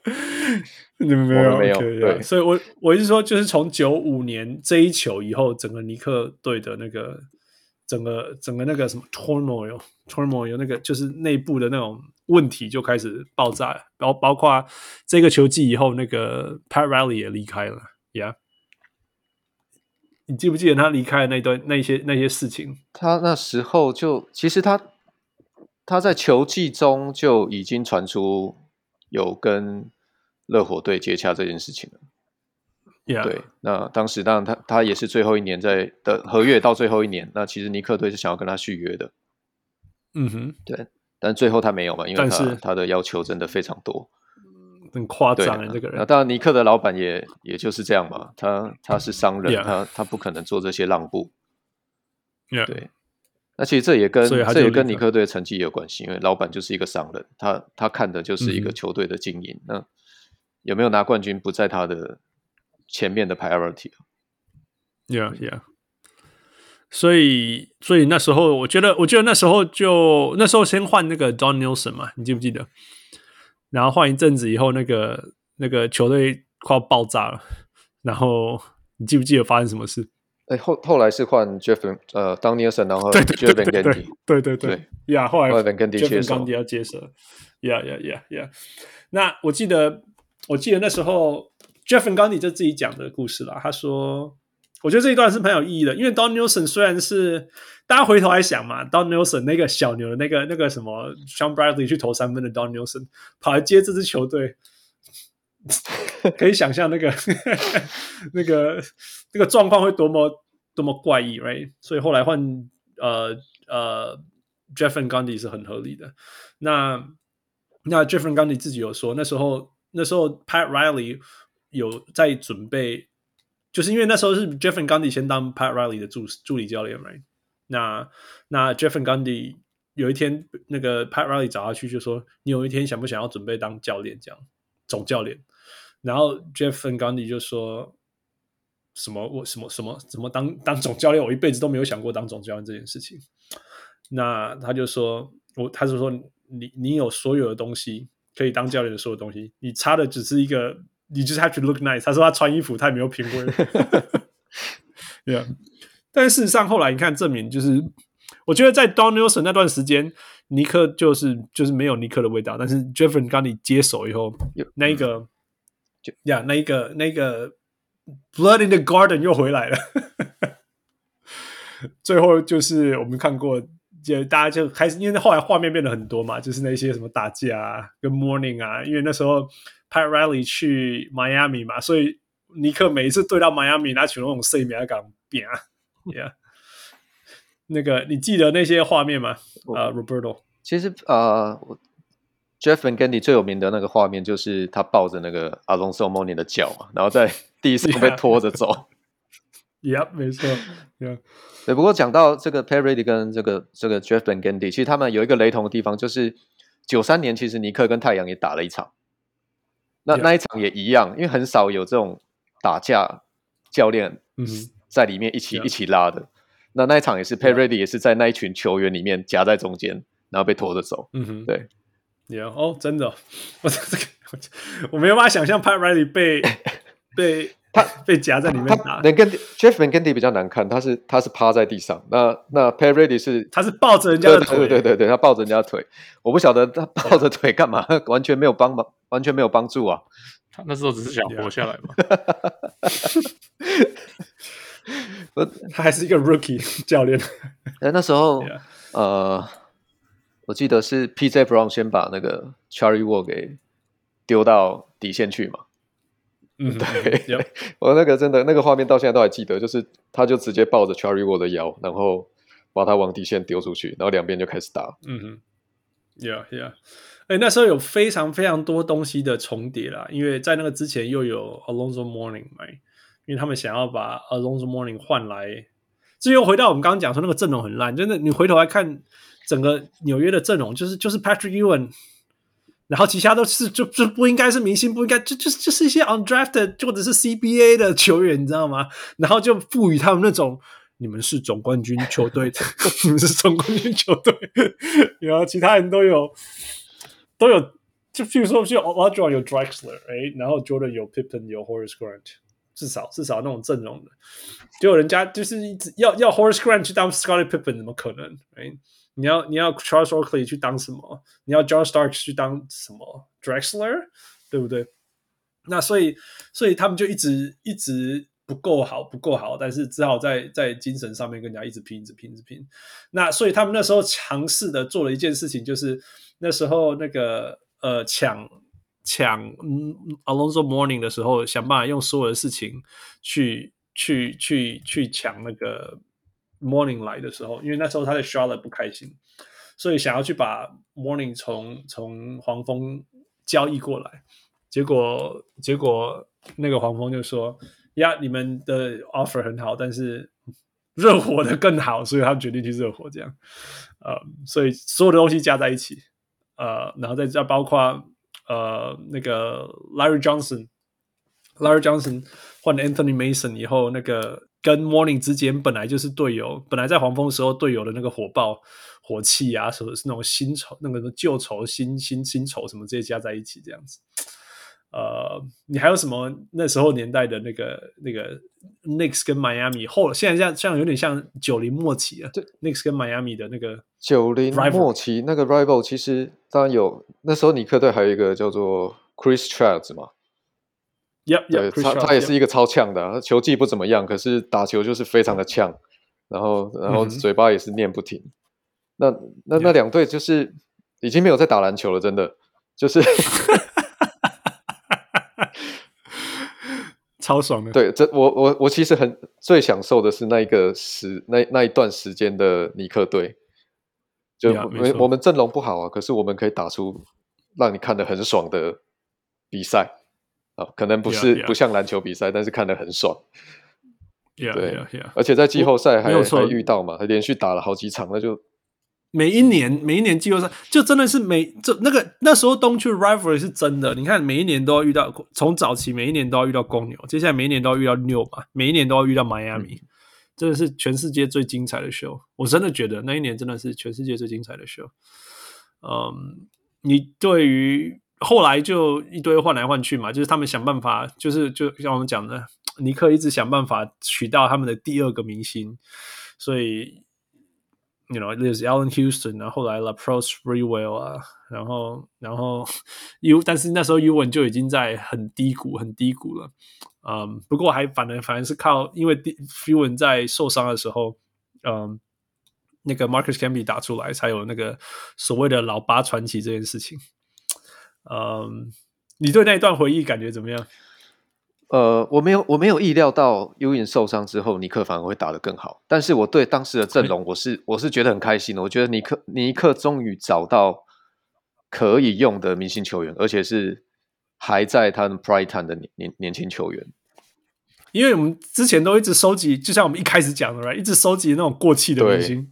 你们没有，没有。Okay, 对，所以我，我我是说，就是从九五年这一球以后，整个尼克队的那个整个整个那个什么 turmoil，turmoil 那个就是内部的那种问题就开始爆炸，包包括这个球季以后，那个 Pat Riley 也离开了，Yeah，你记不记得他离开的那段那些那些事情？他那时候就其实他。他在球季中就已经传出有跟热火队接洽这件事情了。Yeah. 对，那当时当然他他也是最后一年在的合约到最后一年，那其实尼克队是想要跟他续约的。嗯哼，对，但最后他没有嘛，因为他他的要求真的非常多，很夸张啊，这个人。那当然尼克的老板也也就是这样嘛，他他是商人.他他不可能做这些让步。对。那其实这也跟这也跟尼克队的成绩也有关系，因为老板就是一个商人，他他看的就是一个球队的经营。嗯、那有没有拿冠军不在他的前面的 priority。Yeah, yeah。所以，所以那时候我觉得，我觉得那时候就那时候先换那个 Don Nelson 嘛，你记不记得？然后换一阵子以后，那个那个球队快要爆炸了。然后你记不记得发生什么事？哎，后后来是换 Jeff 呃 Nelson，然后 Jeff Van Gundy，对对对，呀，后来 Van Gundy Jeff Van Gundy 要接手，呀呀呀呀。那我记得，我记得那时候 Jeff Van Gundy 就自己讲的故事啦。他说，我觉得这一段是蛮有意义的，因为 Don Nelson 虽然是大家回头来想嘛，Don Nelson 那个小牛的那个那个什么 Shawn Bradley 去投三分的 Don Nelson 跑来接这支球队。可以想象那个 那个那个状况会多么多么怪异，right？所以后来换呃呃 Jeff Van Gundy 是很合理的。那那 Jeff Van Gundy 自己有说，那时候那时候 Pat Riley 有在准备，就是因为那时候是 Jeff Van Gundy 先当 Pat Riley 的助助理教练，right？那那 Jeff Van Gundy 有一天那个 Pat Riley 找他去，就说你有一天想不想要准备当教练这样？总教练，然后 Jeff Van Gundy 就说什么我什么什么怎么当当总教练？我一辈子都没有想过当总教练这件事情。那他就说，我他就说你你有所有的东西可以当教练的所有东西，你差的只是一个，你就是 have to look nice。他说他穿衣服太没有品味。对啊，但是事实上后来你看证明，就是我觉得在 Don Nelson 那段时间。尼克就是就是没有尼克的味道，但是 Jeff Van Gundy 接手以后，那一个就呀，那一个那个 Blood in the Garden 又回来了。最后就是我们看过，就大家就开始，因为后来画面变得很多嘛，就是那些什么打架啊，跟 Morning 啊，因为那时候 Pat Riley 去 Miami 嘛，所以尼克每一次对到 Miami，拿起那种 C 名敢变啊，Yeah。那个你记得那些画面吗？啊、uh,，Roberto，其实啊、uh,，Jeff Van Gundy 最有名的那个画面就是他抱着那个 Alonso Mourning 的脚嘛，然后在地上 被拖着走。Yep，没错。Yeah. 对，不过讲到这个 Riley 跟这个这个 Jeff Van Gundy，其实他们有一个雷同的地方，就是九三年其实尼克跟太阳也打了一场，那那一场也一样，因为很少有这种打架教练在里面一起.一起拉的。那那一场也是 Pat Riley 也是在那一群球员里面夹在中间，然后被拖着走。嗯哼，对，也哦，oh, 真的，我这个我没有办法想象 Pat Riley 被 被他 被夹在里面打。Van Gundy Jeff Van Gundy 比较难看，他是他是趴在地上，那那 Pat Riley 是他是抱着人家的腿，对对对对，他抱着人家的腿。我不晓得他抱着腿干嘛，完全没有帮忙，完全没有帮助啊。他那时候只是想活下来嘛。他还是一个 rookie 教练。哎，那时候 呃，我记得是 PJ Brown 先把那个 Charlie Ward 给丢到底线去嘛。嗯，对。我那个真的那个画面到现在都还记得，就是他就直接抱着 Ward 的腰，然后把他往底线丢出去，然后两边就开始打。嗯哼，Yeah Yeah。哎，那时候有非常非常多东西的重叠啦，因为在那个之前又有 Alonzo Mourning 嘛，因为他们想要把 Alonzo Mourning 换来。至于回到我们刚刚讲说那个阵容很烂，真的，你回头来看整个纽约的阵容，就是就是 Patrick Ewing，然后其他都是就就不应该是明星，不应该就就就是一些 undrafted 或者是 CBA 的球员，你知道吗？然后就赋予他们那种。你们是总冠军球队，你们是总冠军球队，然后其他人都有都有，就譬如说，就 Olajuwon 有 Drexler，哎，然后 Jordan 有 Pippen，有 Horace Grant，至少至少那种阵容的，结果人家就是一直要要 Horace Grant 去当 Scottie Pippen，怎么可能？哎，你要你要 Charles Oakley 去当什么？你要 John Stark 去当什么 Drexler，对不对？那所以所以他们就一直一直。不够好，不够好，但是只好在在精神上面跟人家一直拼，一直拼，一直拼。那所以他们那时候强势的做了一件事情，就是那时候那个呃抢抢嗯 Alonzo Morning 的时候，想办法用所有的事情去去去去抢那个 Morning 来的时候，因为那时候他在 Charlotte 不开心，所以想要去把 Morning 从从黄蜂交易过来，结果结果那个黄蜂就说。呀你们的 offer 很好，但是热火的更好，所以他们决定去热火这样。呃，所以所有的东西加在一起，呃，然后再再包括呃那个 Larry Johnson，Larry Johnson 换 Anthony Mason 以后，那个跟 Mourning 之间本来就是队友，本来在黄蜂时候队友的那个火爆火气啊，什么是那种新仇，那个旧仇新新新仇什么这些加在一起这样子。呃，你还有什么那时候年代的那个那个 Knicks 跟 Miami 后现在像像有点像九零末期啊，对 Knicks 跟 Miami 的那个九零末期那个 rival 其实当然有，那时候尼克队还有一个叫做 Chris Childs 嘛，Yep, yep, 对他他也是一个超呛的，他球技不怎么样，可是打球就是非常的呛，然后然后嘴巴也是念不停。Mm hmm. 那那那两队就是已经没有在打篮球了，真的就是。超爽的，对，这我我我其实很最享受的是那一个时那那一段时间的尼克队，就我们我们阵容不好啊，可是我们可以打出让你看得很爽的比赛啊，可能不是.不像篮球比赛，但是看得很爽。对.而且在季后赛还还遇到嘛，还连续打了好几场，那就。每一年，每一年季后赛就真的是每这那个那时候东区 rivalry 是真的。你看，每一年都要遇到，从早期每一年都要遇到公牛，接下来每一年都要遇到纽嘛，每一年都要遇到迈阿密，真的是全世界最精彩的 show，。我真的觉得那一年真的是全世界最精彩的 show。嗯，你对于后来就一堆换来换去嘛，就是他们想办法，就是就像我们讲的，尼克一直想办法取到他们的第二个明星，所以。You know, there's Allen Houston，然后来 LaProse Freewell 啊，然后然后 U，但是那时候 Ewing 就已经在很低谷，很低谷了。嗯，不过还反而反而是靠，因为 Ewing 在受伤的时候，嗯，那个 Marcus Camby 打出来，才有那个所谓的老八传奇这件事情。嗯，你对那一段回忆感觉怎么样？呃，我没有，我没有意料到 Ewing 受伤之后，尼克反而会打得更好。但是我对当时的阵容，我是我是觉得很开心的。我觉得尼克尼克终于找到可以用的明星球员，而且是还在他们 prime time 的年年年轻球员。因为我们之前都一直收集，就像我们一开始讲的，right? 一直收集那种过气的明星。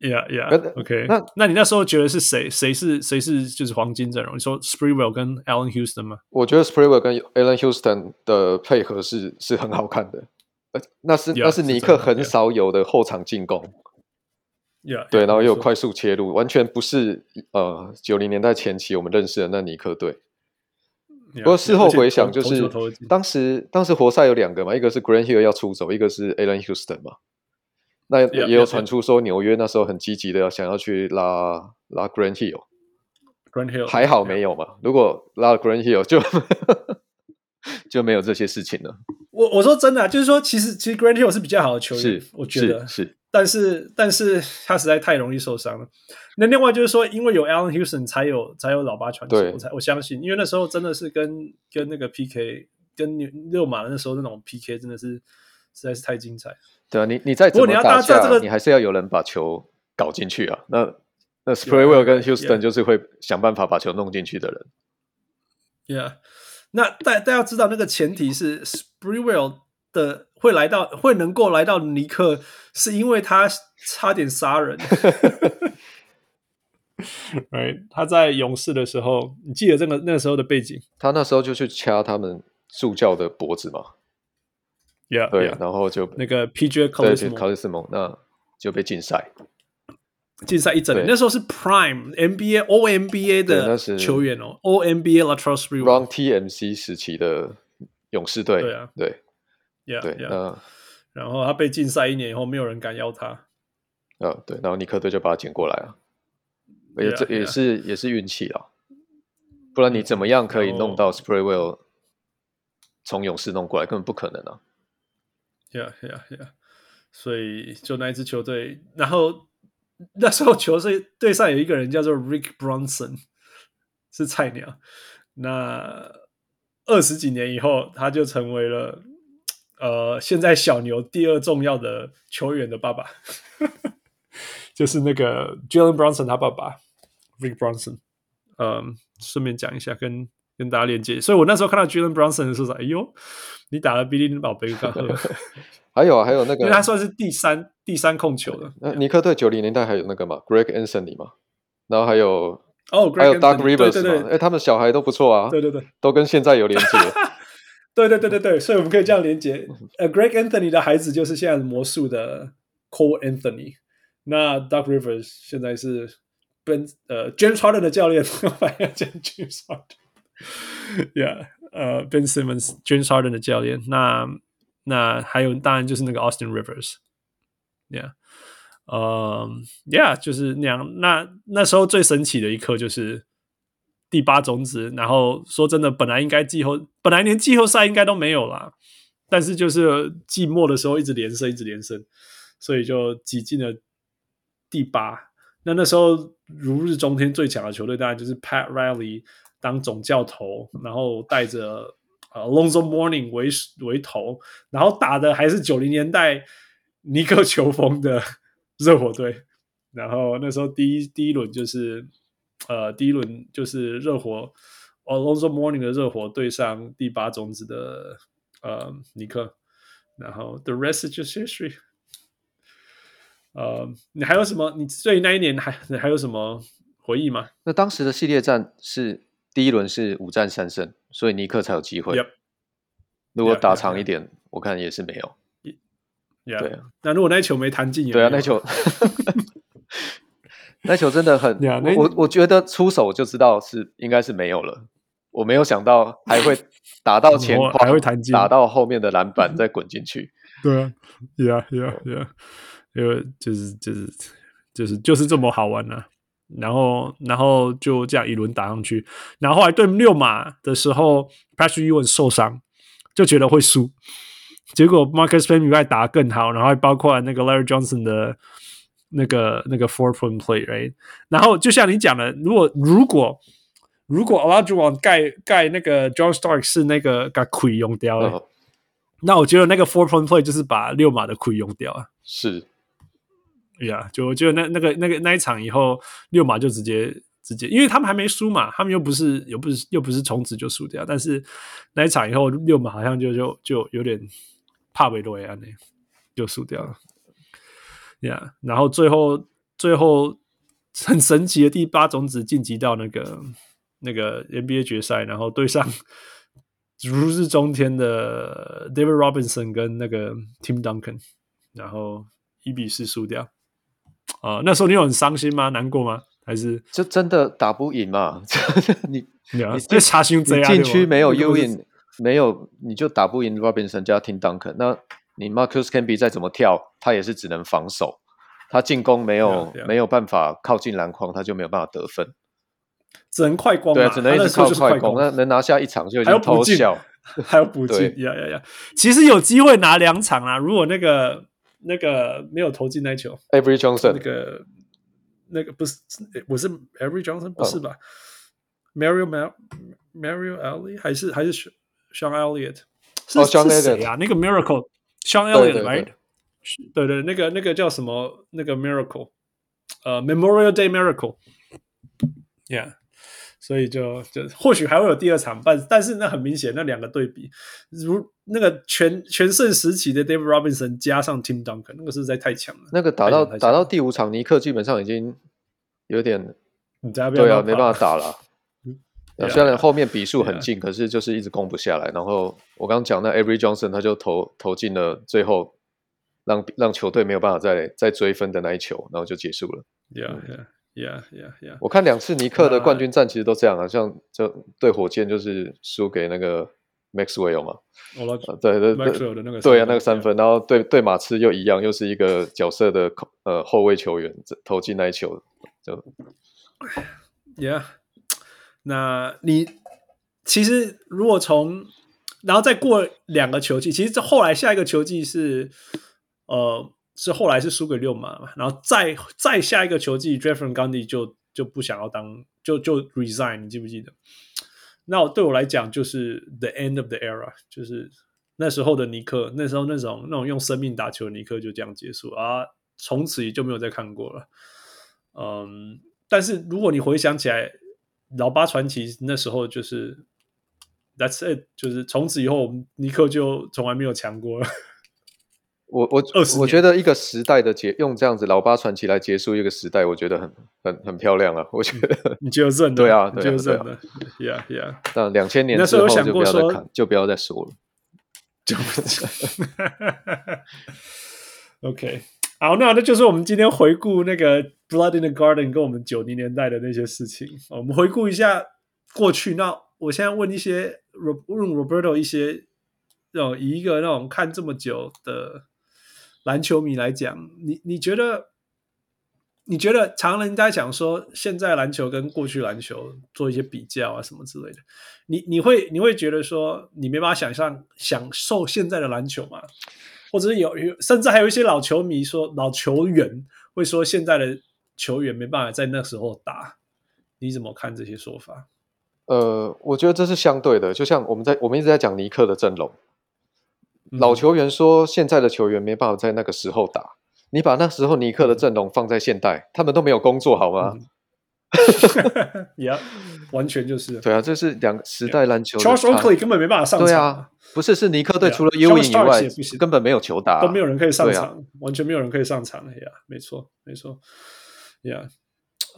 Yeah, yeah. OK. 那那你那时候觉得是谁？谁是谁是就是黄金阵容？你说 Sprewell 跟 Allen Houston 吗？我觉得 Sprewell 跟 Allen Houston 的配合是是很好看的，那是 yeah, 那是尼克很少有的后场进攻。Yeah, 对，然后又有快速切入，完全不是呃九零年代前期我们认识的那尼克队。不过事后回想，就是当时当时活塞有两个嘛，一个是 Grant Hill 要出走，一个是 Allen Houston 嘛。那也有传出说纽约那时候很积极的想要去拉拉 Grant Hill，Grant Hill 还好没有嘛？如果拉了 Grant Hill 就 就没有这些事情了。我我说真的，就是说其实其实 Grant Hill 是比较好的球员，是我觉得是，是但是但是他实在太容易受伤了。那另外就是说，因为有 Allen Houston 才有才有老八传奇，我才我相信，因为那时候真的是跟跟那个 PK 跟六马那时候那种 PK 真的是实在是太精彩。对啊，你你再怎么打架，你还是要有人把球搞进去啊。那那 Sprewell 跟 Houston 就是会想办法把球弄进去的人。Yeah，那大大家知道，那个前提是 Sprewell 的会来到，会能够来到尼克，是因为他差点杀人。Right，他在勇士的时候，你记得这个那个时候的背景？他那时候就去掐他们助教的脖子嘛。Yeah，对，yeah. 然后就那个 PJ 对考利斯蒙，那就被禁赛，禁赛一整年。那时候是 Prime NBA All NBA 的球员哦，All NBA Latrell Sprewell，Run TMC 时期的勇士队。对啊，对，Yeah，对 yeah. 那然后他被禁赛一年以后，没有人敢要他。呃，对，然后尼克队就把他捡过来了。也这也是也是运气啊，不然你怎么样可以弄到 Sprewell 从勇士弄过来，根本不可能啊。Yeah, yeah, yeah。所以就那一支球队，然后那时候球队队上有一个人叫做 Rick Bronson，是菜鸟。那二十几年以后，他就成为了呃现在小牛第二重要的球员的爸爸，就是那个 Jalen Bronson 他爸爸。Rick Bronson，嗯，顺便讲一下，跟跟大家连接。所以我那时候看到 Jalen Brunson 的时候，哎呦，你打了 Billy 宝贝刚还有啊，还有那个，因为他算是第三第三控球的。那尼克队九零年代还有那个嘛，Greg Anthony 嘛，然后还有哦，还有 Doug Rivers 对对对，哎，他们小孩都不错啊，对对对，都跟现在有连接。对对对对对，所以我们可以这样连接。呃，Greg Anthony 的孩子就是现在魔术的 Cole Anthony，那 Doug Rivers 现在是。跟呃，James Harden 的教练，反正叫 James Yeah，呃，Ben Simmons，James Harden 的教练。那那还有，当然就是那个 Austin Rivers，Yeah，呃，Yeah，就是那样。那那时候最神奇的一刻就是第八种子。然后说真的，本来应该季后，本来连季后赛应该都没有啦，但是就是季末的时候一直连胜，一直连胜，所以就挤进了第八。那那时候如日中天最强的球队，当然就是 Pat Riley 当总教头，然后带着呃 Alonzo Mourning 为为头，然后打的还是九零年代尼克球风的 热火队。然后那时候第一第一轮就是呃第一轮就是热火，Alonzo Morning 的热火对上第八种子的呃尼克，然后 The rest is just history。呃，你还有什么？你对那一年还还有什么回忆吗？那当时的系列战是第一轮是五战三胜，所以尼克才有机会。Yep. 如果打长一点.我看也是没有。Yeah. 对啊，那如果那球没弹进，对啊，那球，那球真的很，yeah, 我我觉得出手就知道是应该是没有了。我没有想到还会 打到前框，还会弹进，打到后面的篮板再滚进去。对啊，Yeah，Yeah，Yeah。因为就是就是就是就是这么好玩呢、啊，然后然后就这样一轮打上去，然后后来对六马的时候，Patrick Ewing 受伤，就觉得会输，结果 Marcus Smart 还打得更好，然后还包括那个 Larry Johnson 的那个那个 four point play，right？然后就像你讲的，如果如果如果 Olajuwon 盖盖那个 John Starks 是那个把亏用掉了，哦、那我觉得那个 four point play 就是把六马的亏用掉啊，是。呀就我觉得那那个那个那一场以后，六马就直接直接，因为他们还没输嘛，他们又不是又不是又不是从此就输掉，但是那一场以后，六马好像就就就有点怕维多亚那就输掉了。呀、然后最后最后很神奇的第八种子晋级到那个那个 NBA 决赛，然后对上如日中天的 David Robinson 跟那个 Tim Duncan，然后一比四输掉。啊、呃，那时候你有很伤心吗？难过吗？还是就真的打不赢嘛？你你这查询这样，禁区没有 Ewing，没有你就打不赢 Robinson 加 Tim Duncan。那你 Marcus Camby 再怎么跳，他也是只能防守，他进攻没有.没有办法靠近篮筐，他就没有办法得分，只能快攻。对，只能一直靠快攻。那能拿下一场就已经偷笑，还有补进，呀呀呀！其实有机会拿两场啊，如果那个。那个没有投进那球，Avery Johnson，那个那个不是，我是 Avery Johnson，不是吧、oh.？Mario Mario Elliott 还是还是 Sean Elliott？是、oh, 是谁啊？那个 Miracle Sean Elliott，right？对对，那个那个叫什么？那个 Miracle， 呃 Memorial Day Miracle，Yeah， 所以就就或许还会有第二场，但但是那很明显，那两个对比，如那个全全盛时期的 David Robinson 加上 Tim Duncan，那个实在太强了。那个打到打到第五场，尼克基本上已经有点，对啊，没办法打了。虽然后面比数很近，可是就是一直攻不下来。然后我刚刚讲那 Avery Johnson 他就投投进了最后让让球队没有办法再再追分的那一球，然后就结束了。Yeah, yeah, yeah, yeah, yeah. 我看两次尼克的冠军战其实都这样啊，像就对火箭就是输给那个 Maxwell 嘛。对对对，对啊，那个三分，然后对对马刺又一样，又是一个角色的呃后卫球员投进那一球，就 Yeah。那你其实如果从，然后再过两个球季，其实这后来下一个球季是，呃，是后来是输给六马嘛，然后再再下一个球季，Jeff Van Gundy 就就不想要当，就就 resign，你记不记得？那我对我来讲就是 the end of the era，就是那时候的尼克，那时候那种那种用生命打球的尼克就这样结束啊，从此也就没有再看过了。嗯，但是如果你回想起来。老八传奇那时候就是 That's it，就是从此以后，尼克就从来没有强过了。我我我觉得一个时代的结，用这样子老八传奇来结束一个时代，我觉得很很很漂亮啊！我觉得你就认 对啊，你就认了，Yeah Yeah。那两千年之后就不要再看，就不要再说了，就不讲。OK。好，那那就是我们今天回顾那个 Blood in the Garden 跟我们九零年代的那些事情。我们回顾一下过去。那我现在问一些问 Roberto 一些，那种以一个那种看这么久的篮球迷来讲，你你觉得你觉得常人家讲说现在篮球跟过去篮球做一些比较啊什么之类的，你你会你会觉得说你没办法想象享受现在的篮球吗？或者是有有，甚至还有一些老球迷说，老球员会说现在的球员没办法在那时候打，你怎么看这些说法？呃，我觉得这是相对的，就像我们在我们一直在讲尼克的阵容，老球员说现在的球员没办法在那个时候打，你把那时候尼克的阵容放在现代，他们都没有工作好吗？嗯 yeah, 完全就是对啊，这是两个时代篮球。Charles Oakley 根本没办法上场。对啊，不是是尼克队除了 Ewing 以外，根本没有球打，都没有人可以上场，啊、完全没有人可以上场。呀、yeah，没错，没错。呀，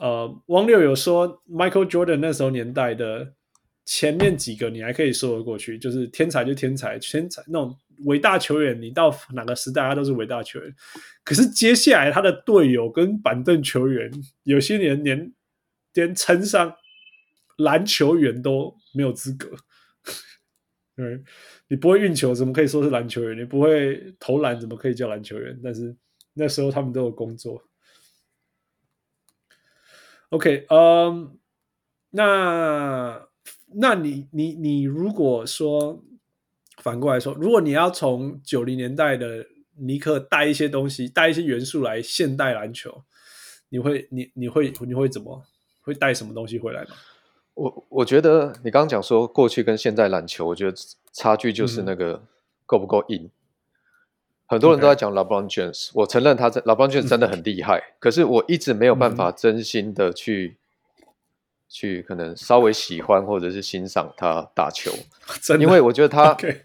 呃，汪六有说 Michael Jordan 那时候年代的前面几个，你还可以说得过去，就是天才就天才，天才那种伟大球员，你到哪个时代他都是伟大球员。可是接下来他的队友跟板凳球员，有些年连。连称上篮球员都没有资格，对，你不会运球，怎么可以说是篮球员？你不会投篮，怎么可以叫篮球员？但是那时候他们都有工作。OK，嗯、那那你你你如果说反过来说，如果你要从九零年代的尼克带一些东西，带一些元素来现代篮球，你会你你会你会怎么？会带什么东西回来吗？我我觉得你刚刚讲说过去跟现在篮球，我觉得差距就是那个够不够硬。嗯、很多人都在讲 LeBron James. 我承认他在 LeBron James 真的很厉害、嗯，可是我一直没有办法真心的去、嗯、去可能稍微喜欢或者是欣赏他打球，因为我觉得他、okay.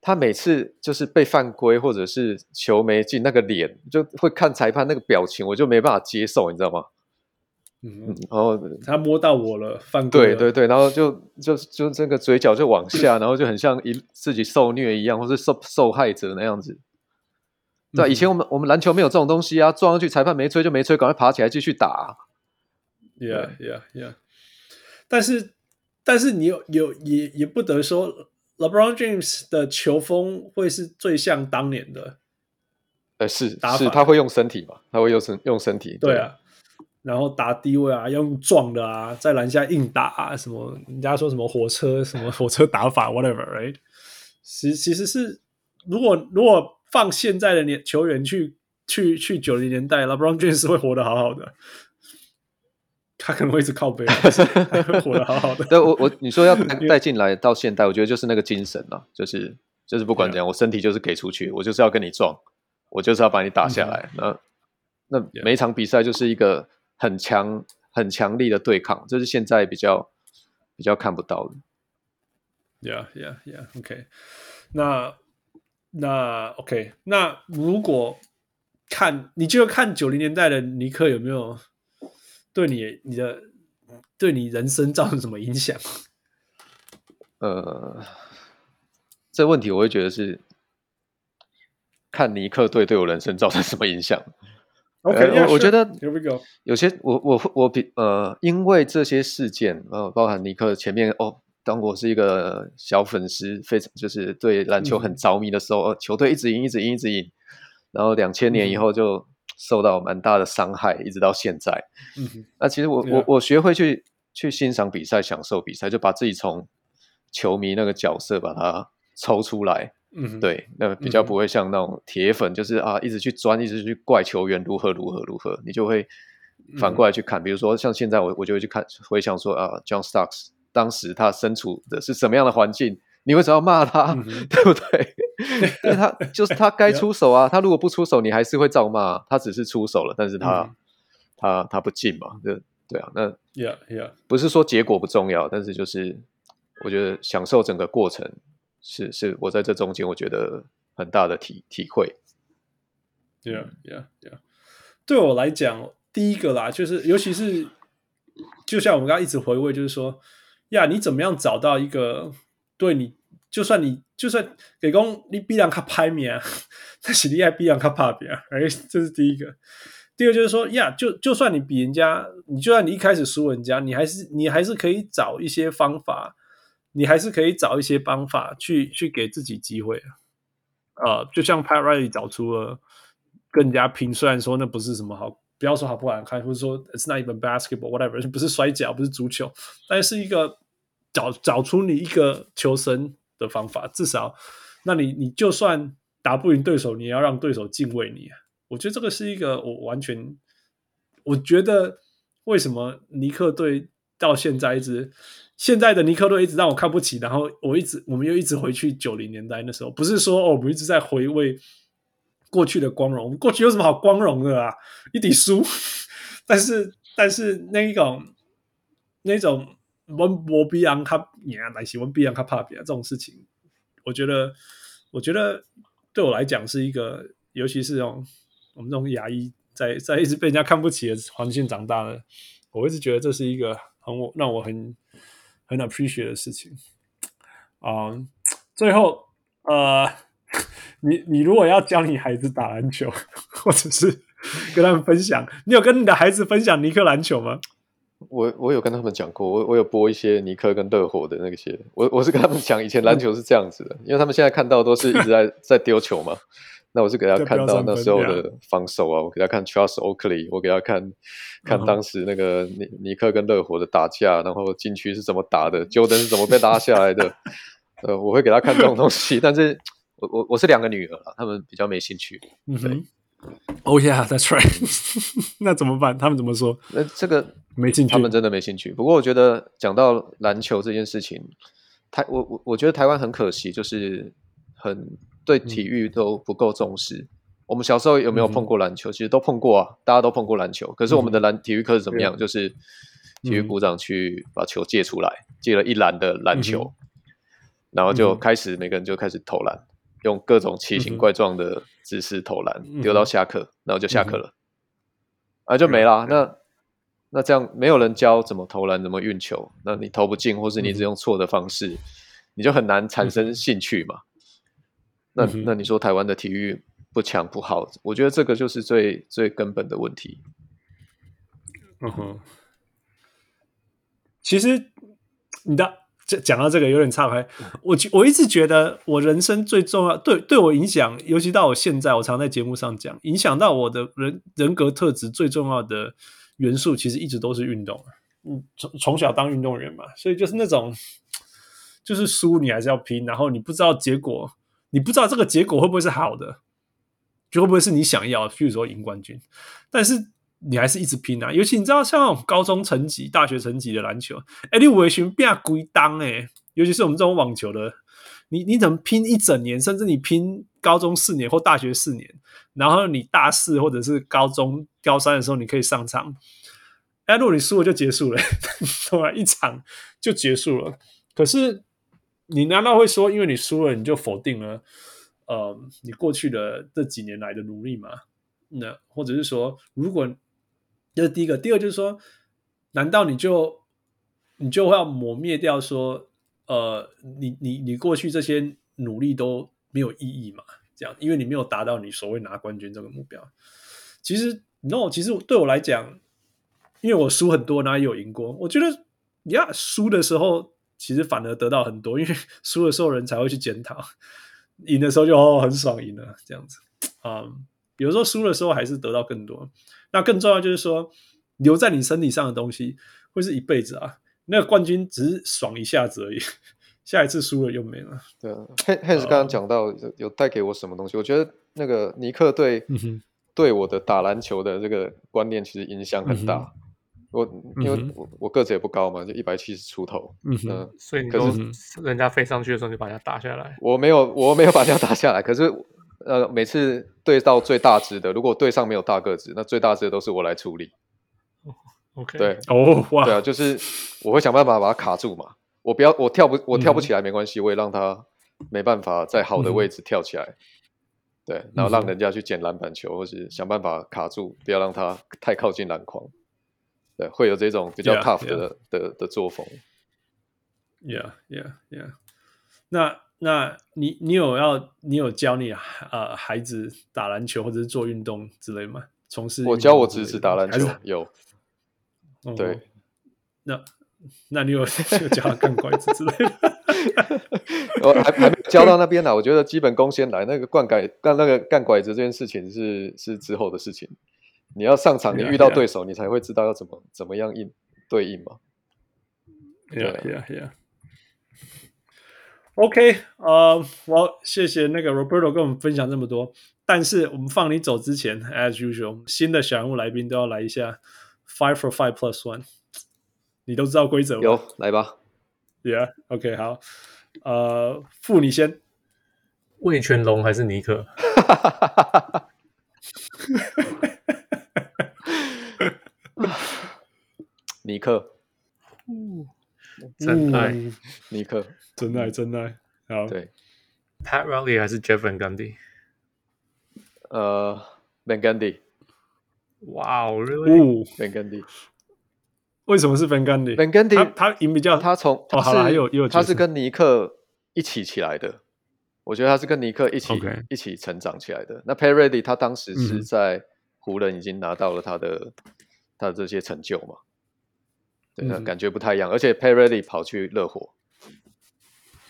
他每次就是被犯规或者是球没进，那个脸就会看裁判那个表情，我就没办法接受，你知道吗？嗯，然后他摸到我了，犯规。对对对，然后就就就这个嘴角就往下，然后就很像一自己受虐一样，或是受受害者那样子。对、嗯，以前我们我们篮球没有这种东西啊，撞上去裁判没吹就没吹，赶快爬起来继续打。Yeah yeah yeah。但是但是你有有也也不得说，LeBron James 的球风会是最像当年的。呃，是是，他会用身体嘛？他会用身用身体。对，对啊。然后打低位啊，要用撞的啊，在篮下硬打啊，什么人家说什么火车什么火车打法，whatever，right？其其实是如果如果放现在的年球员去去去九零年代，LeBron James 会活得好好的，他可能会一直靠背，会活得好好的。对，我我你说要 带进来到现代，我觉得就是那个精神啊，就是就是不管怎样，我身体就是给出去，我就是要跟你撞，我就是要把你打下来，那、嗯。那每一场比赛就是一个很强、很强力的对抗，这是现在比较比较看不到的。Yeah, yeah, yeah. OK，那那 OK，那如果看，你就看九零年代的尼克有没有对你你的对你人生造成什么影响？呃，这问题我会觉得是看尼克队对我人生造成什么影响。OK，呃、我我觉得.有些我我我比呃，因为这些事件呃，包含尼克前面哦。当我是一个小粉丝，非常就是对篮球很着迷的时候，嗯、球队一直赢，一直赢，一直赢。然后两千年以后就受到蛮大的伤害，嗯、一直到现在。嗯，那其实我、嗯、我我学会去去欣赏比赛，享受比赛，就把自己从球迷那个角色把它抽出来。嗯，对，那比较不会像那种铁粉，就是啊一直去钻，一直去怪球员如何如何如何，你就会反过来去看。嗯、比如说像现在我我就会去看，回想说啊，John Starks。当时他身处的是什么样的环境？你为什么要骂他？嗯、对不对？因为他 就是他该出手啊。他如果不出手，你还是会照骂。他只是出手了，但是他、嗯、他他不进嘛？对对啊。那 Yeah Yeah，不是说结果不重要，但是就是我觉得享受整个过程是是我在这中间我觉得很大的体体会。Yeah Yeah Yeah，对我来讲，第一个啦，就是尤其是就像我们刚刚一直回味，就是说。呀，你怎么样找到一个对你，就算你就算给公你必然卡拍面啊，但是你还必然卡拍面啊，哎，这是第一个。第二就是说，呀，就就算你比人家，你就算你一开始输人家，你还是你还是可以找一些方法，你还是可以找一些方法去去给自己机会啊。呃，就像 Pat Riley 找出了更加拼，虽然说那不是什么好。不要说好不好看，或者说 it's not even basketball whatever，不是摔跤，不是足球，但是一个找找出你一个求生的方法，至少，那你你就算打不赢对手，你也要让对手敬畏你。我觉得这个是一个我完全，我觉得为什么尼克队到现在一直现在的尼克队一直让我看不起，然后我一直我们又一直回去九零年代那时候，不是说哦，我们一直在回味。过去的光荣，过去有什么好光荣的啊？一底输，但是但是那一种那种温博比昂卡尼亚来西温比昂他怕比啊这种事情，我觉得我觉得对我来讲是一个，尤其是这种我们这种牙医在在一直被人家看不起的环境长大的，我一直觉得这是一个很我让我很很 appreciate 的事情啊。最后呃。你你如果要教你孩子打篮球，或者是跟他们分享，你有跟你的孩子分享尼克篮球吗？我我有跟他们讲过，我我有播一些尼克跟热火的那些，我我是跟他们讲以前篮球是这样子的，因为他们现在看到都是一直在 在丢球嘛，那我是给他看到那时候的防守啊，我给他看 Charles Oakley，我给他看看当时那个尼尼克跟热火的打架，然后禁区是怎么打的，Jordan 是怎么被拉下来的，呃，我会给他看这种东西，但是。我我我是两个女儿，他们比较没兴趣。嗯哼，Oh yeah, that's right。那怎么办？他们怎么说？那这个没兴趣，他们真的没兴趣。不过我觉得讲到篮球这件事情，台我我我觉得台湾很可惜，就是很对体育都不够重视。嗯、我们小时候有没有碰过篮球？嗯、其实都碰过啊，大家都碰过篮球。可是我们的篮、嗯、体育课是怎么样？就是体育股长去把球借出来，借了一篮的篮球，嗯、然后就开始、嗯、每个人就开始投篮。用各种奇形怪状的姿势投篮，丢到下课，然后就下课了，嗯、啊，就没了。嗯、那那这样没有人教怎么投篮，怎么运球，那你投不进，或是你只用错的方式，你就很难产生兴趣嘛。那那你说台湾的体育不强不好，我觉得这个就是最最根本的问题。嗯哼，其实你的。讲讲到这个有点岔开，我我一直觉得我人生最重要，对对我影响，尤其到我现在，我常在节目上讲，影响到我的人人格特质最重要的元素，其实一直都是运动。嗯，从从小当运动员嘛，所以就是那种，就是输你还是要拼，然后你不知道结果，你不知道这个结果会不会是好的，就会不会是你想要，譬如说赢冠军，但是。你还是一直拼啊！尤其你知道，像那种高中层级、大学层级的篮球，哎，你为什么变归档哎？尤其是我们这种网球的你你怎么拼一整年，甚至你拼高中四年或大学四年，然后你大四或者是高中高三的时候你可以上场。哎，如果你输了就结束了，突然一场就结束了。可是你难道会说，因为你输了，你就否定了呃你过去的这几年来的努力吗？那或者是说，如果这是第一个，第二就是说，难道你就你就会要抹灭掉说，呃，你你你过去这些努力都没有意义嘛？这样，因为你没有达到你所谓拿冠军这个目标。其实，no，其实对我来讲。因为我输很多，然后也有赢过。我觉得，呀，输的时候其实反而得到很多，因为输的时候人才会去检讨，赢的时候就哦很爽，赢了这样子。嗯，有时候输的时候还是得到更多。那更重要就是说，留在你身体上的东西会是一辈子啊。那个冠军只是爽一下子而已，下一次输了又没了。对啊，Hans 刚刚讲到有带给我什么东西？我觉得那个尼克对、嗯、对我的打篮球的这个观念其实影响很大。嗯我因为我我个子也不高嘛，就一百七十出头，嗯，呃、所以你可是人家飞上去的时候，你就把人家打下来。我没有，我没有把人家打下来。可是，呃，每次对到最大只的，如果对上没有大个子，那最大只的都是我来处理。OK，对，哦，哇，对啊，就是我会想办法把它卡住嘛。我不要，我跳不，我跳不起来没关系，我也让他没办法在好的位置跳起来。嗯、对，然后让人家去捡篮板球，或是想办法卡住，不要让他太靠近篮筐。对，会有这种比较 tough 的 yeah, yeah. 的的，的作风。Yeah, yeah, yeah. 那那你你有要你有教你呃孩子打篮球或者是做运动之类吗？从事我教我侄子打篮球有。对。哦、那那你有 有教他干拐子之类的？我还还没教到那边呢。我觉得基本功先来，那个灌改干那个干拐子这件事情是是之后的事情。你要上场，你遇到对手，你才会知道要怎么怎么样应对应嘛。Yeah, yeah, yeah. OK，呃，我谢谢那个 Roberto 跟我们分享这么多。但是我们放你走之前，as usual，新的小人物来宾都要来一下 Five for Five Plus One。你都知道规则吗？有，来吧。Yeah，OK，、okay, 好。呃，付你先。魏全龙还是尼克？尼克，真爱，尼克，真爱，真爱。好，对，Pat Riley 还是 Jeff Van Gundy？呃，Van Gundy。哇，Really？Van Gundy。为什么是 Van Gundy？Van Gundy，他他赢比较，他从哦，好了，还有有，他是跟尼克一起起来的。我觉得他是跟尼克一起一起成长起来的。那 Pat Riley 他当时是在湖人已经拿到了他的他的这些成就嘛。对，那感觉不太一样，而且 Pat Riley 跑去热火，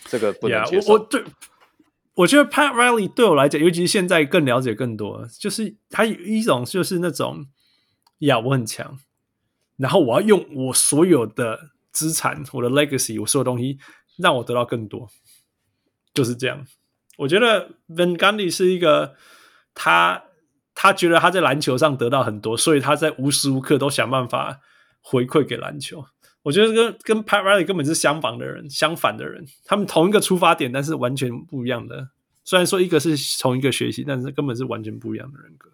这个不能接受。Yeah, 我，我对，我觉得 Pat Riley 对我来讲，尤其是现在更了解更多，就是他有一种就是那种，呀，我很强，然后我要用我所有的资产，我的 legacy，我所有东西，让我得到更多，就是这样。我觉得 Van Gundy 是一个，他他觉得他在篮球上得到很多，所以他在无时无刻都想办法。回馈给篮球，我觉得跟跟 Pat Riley 根本是相反的人，相反的人，他们同一个出发点，但是完全不一样的。虽然说一个是从一个学习，但是根本是完全不一样的人格。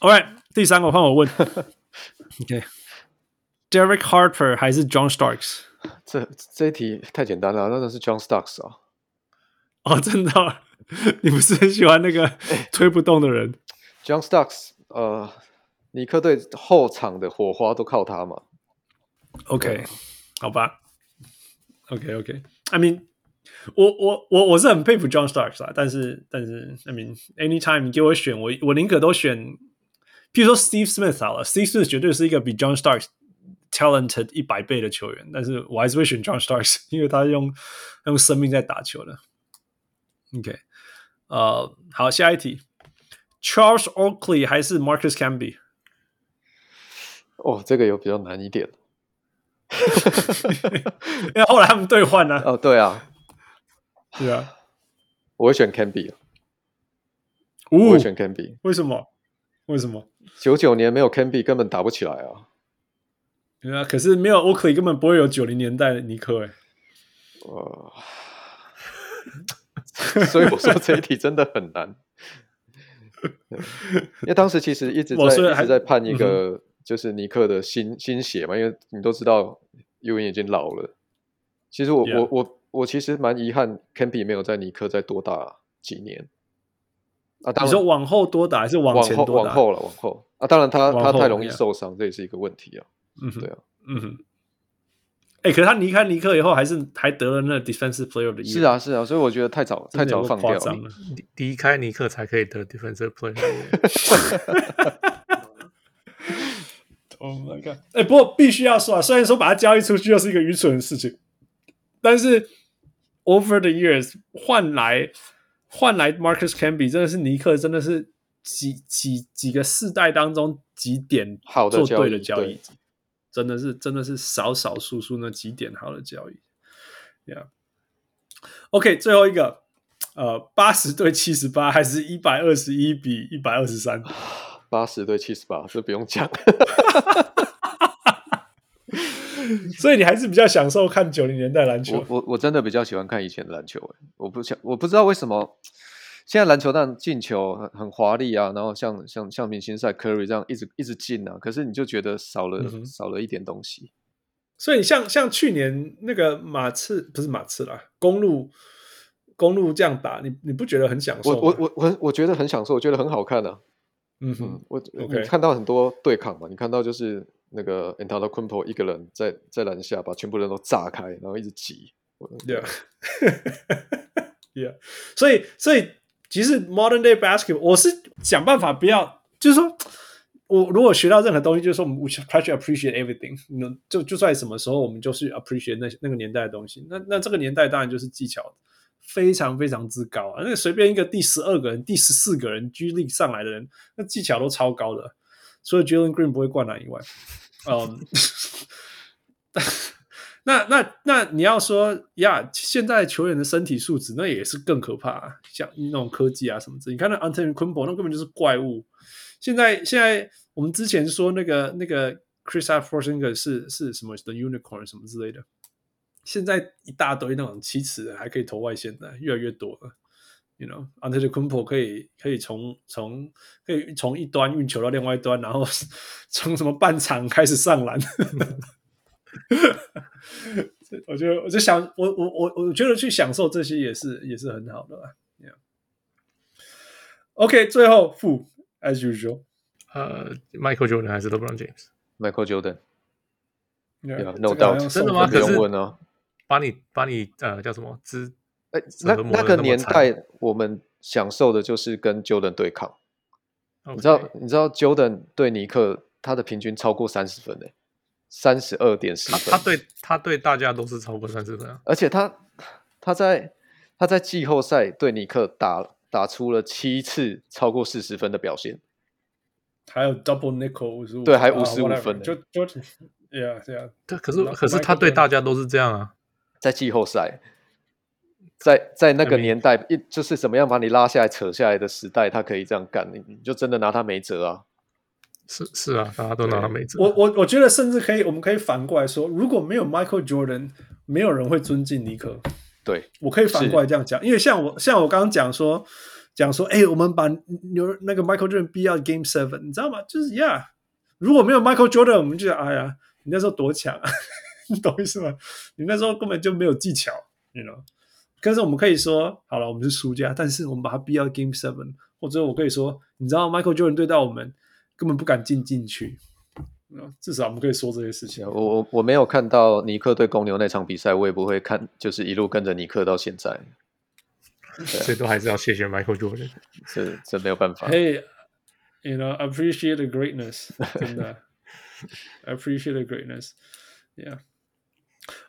OK，第三个换我问，OK，Derek、okay. Harper 还是 John Starks？这这一题太简单了，那个是 John Starks 啊。哦，真的、啊，你不是很喜欢那个 推不动的人？John Starks，呃。尼克队后场的火花都靠他嘛？OK，好吧。OK，OK。I mean，我我我我是很佩服 John Starks 啊，但是但是，I mean，anytime 你给我选，我我宁可都选，譬如说 Steve Smith 好了，Steve Smith 绝对是一个比 John Starks talented 一百倍的球员，但是我还是会选 John Starks，因为他用用生命在打球的。OK，呃，好，下一题，Charles Oakley 还是 Marcus Camby？哦，这个有比较难一点，因为后来他们兑换了。哦，对啊，对啊，我会选 Canby，我会选 Canby，为什么？为什么？九九年没有 Canby 根本打不起来啊。对啊，可是没有 Oakley 根本不会有九零年代的尼克哎。呃，所以我说这一题真的很难，因为当时其实一直在一直在判一个就是尼克的心心血嘛，因为你都知道尤文已经老了。其实我.我我我其实蛮遗憾，Campy 没有在尼克再多打几年。啊，当然你说往后多打还是往前多打？往后了，往后啊，当然他他太容易受伤，这也是一个问题啊。嗯，对啊，嗯哼。哎，可是他离开尼克以后，还是还得了那 Defensive Player 的。是啊，是啊，所以我觉得太早太早放掉了。离开尼克才可以得 Defensive Player。Oh my god！哎，不过必须要说啊，虽然说把它交易出去又是一个愚蠢的事情。但是，over the years 换来换来 Marcus Camby 真的是尼克真的是几几几个世代当中几点好做对的交易，交易真的是真的是少少数数那几点好的交易。Yeah. OK，最后一个，呃，八十对七十八，还是一百二十一比一百二十三？八十对七十八，这不用讲。所以你还是比较享受看九零年代篮球。我我我真的比较喜欢看以前的篮球。我不想我不知道为什么现在篮球当进球很很华丽啊，然后像像像明星赛 Curry 这样一直一直进啊，可是你就觉得少了、嗯、少了一点东西。所以像像去年那个马刺不是马刺啦，公路公路这样打，你你不觉得很享受？我我我我我觉得很享受，我觉得很好看啊。嗯哼，我看到很多对抗嘛，你看到就是。那个 Antetokounmpo 一个人在在篮下把全部人都炸开，然后一直挤。Yeah，Yeah，所以所以其实 Modern Day Basketball 我是想办法不要，就是说我如果学到任何东西，就是说我们 try to appreciate everything。就就在什么时候我们就是 appreciate 那那个年代的东西。那那这个年代当然就是技巧非常非常之高啊。那随便一个第十二个人、第十四个人 G League 上来的人，那技巧都超高的。除了 Jalen Green 不会灌篮以外，嗯，那那那你要说呀，现在球员的身体素质那也是更可怕，啊，像那种科技啊什么之类。你看那 Antetokounmpo 那根本就是怪物。现在现在我们之前说那个那个 Kristaps Porzingis 是是什么的 Unicorn 什么之类的，现在一大堆那种七尺的还可以投外线的越来越多了。You know, Antetokounmpo 可以可以从从可以从一端运球到另外一端，然后 从什么半场开始上篮。我觉得我就想我我我我觉得去享受这些也是也是很好的吧。Yeah. OK，最后负 as usual，呃、uh,，Michael Jordan 还是 LeBron James？Michael Jordan，Yeah，No doubt，真的吗？不用问哦。把你把你呃叫什么之？那那个年代，我们享受的就是跟 Jordan 对抗。Okay. 你知道，你知道 Jordan 对尼克，他的平均超过三十分诶，三十二点四分。他对他对大家都是超过三十分啊！而且他他在他在季后赛对尼克打打出了七次超过四十分的表现，还有 Double Nickel 五十五，对，还五十五分。就就 Yeah Yeah，对，可是可是他对大家都是这样啊，在季后赛。在在那个年代，一就是怎么样把你拉下来、扯下来的时代，他可以这样干，你你就真的拿他没辙啊！是是啊，大家都拿他没辙。我我我觉得甚至可以，我们可以反过来说，如果没有 Michael Jordan，没有人会尊敬尼克。对，我可以反过来这样讲，因为像我像我刚刚讲说讲说，哎、欸，我们把牛那个 Michael Jordan 逼到 Game Seven，你知道吗？就是呀，yeah, 如果没有 Michael Jordan，我们就哎呀，你那时候多强啊，你懂意思吗？你那时候根本就没有技巧，你知道。但是我们可以说，好了，我们是输家，但是我们把它逼到 Game Seven，或者我可以说，你知道 Michael Jordan 对待我们根本不敢进禁区，至少我们可以说这些事情。我我我没有看到尼克对公牛那场比赛，我也不会看，就是一路跟着尼克到现在，所以都还是要谢谢 Michael Jordan，这这没有办法。Hey，you know appreciate the greatness，真的，appreciate the greatness，yeah。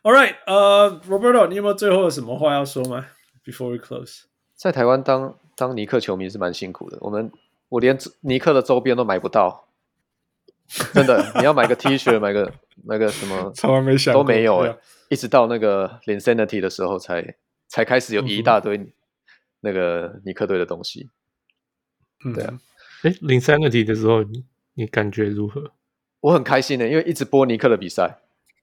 All right，呃、uh,，Roberto，你有没有最后有什么话要说吗？Before we close，在台湾当当尼克球迷是蛮辛苦的。我们我连尼克的周边都买不到，真的，你要买个 T 恤，买个那个什么，从来没想都没有哎，啊、一直到那个 Linsanity 的时候才才开始有一大堆那个尼克队的东西。嗯、对啊，哎，Linsanity 的时候你你感觉如何？我很开心的，因为一直播尼克的比赛。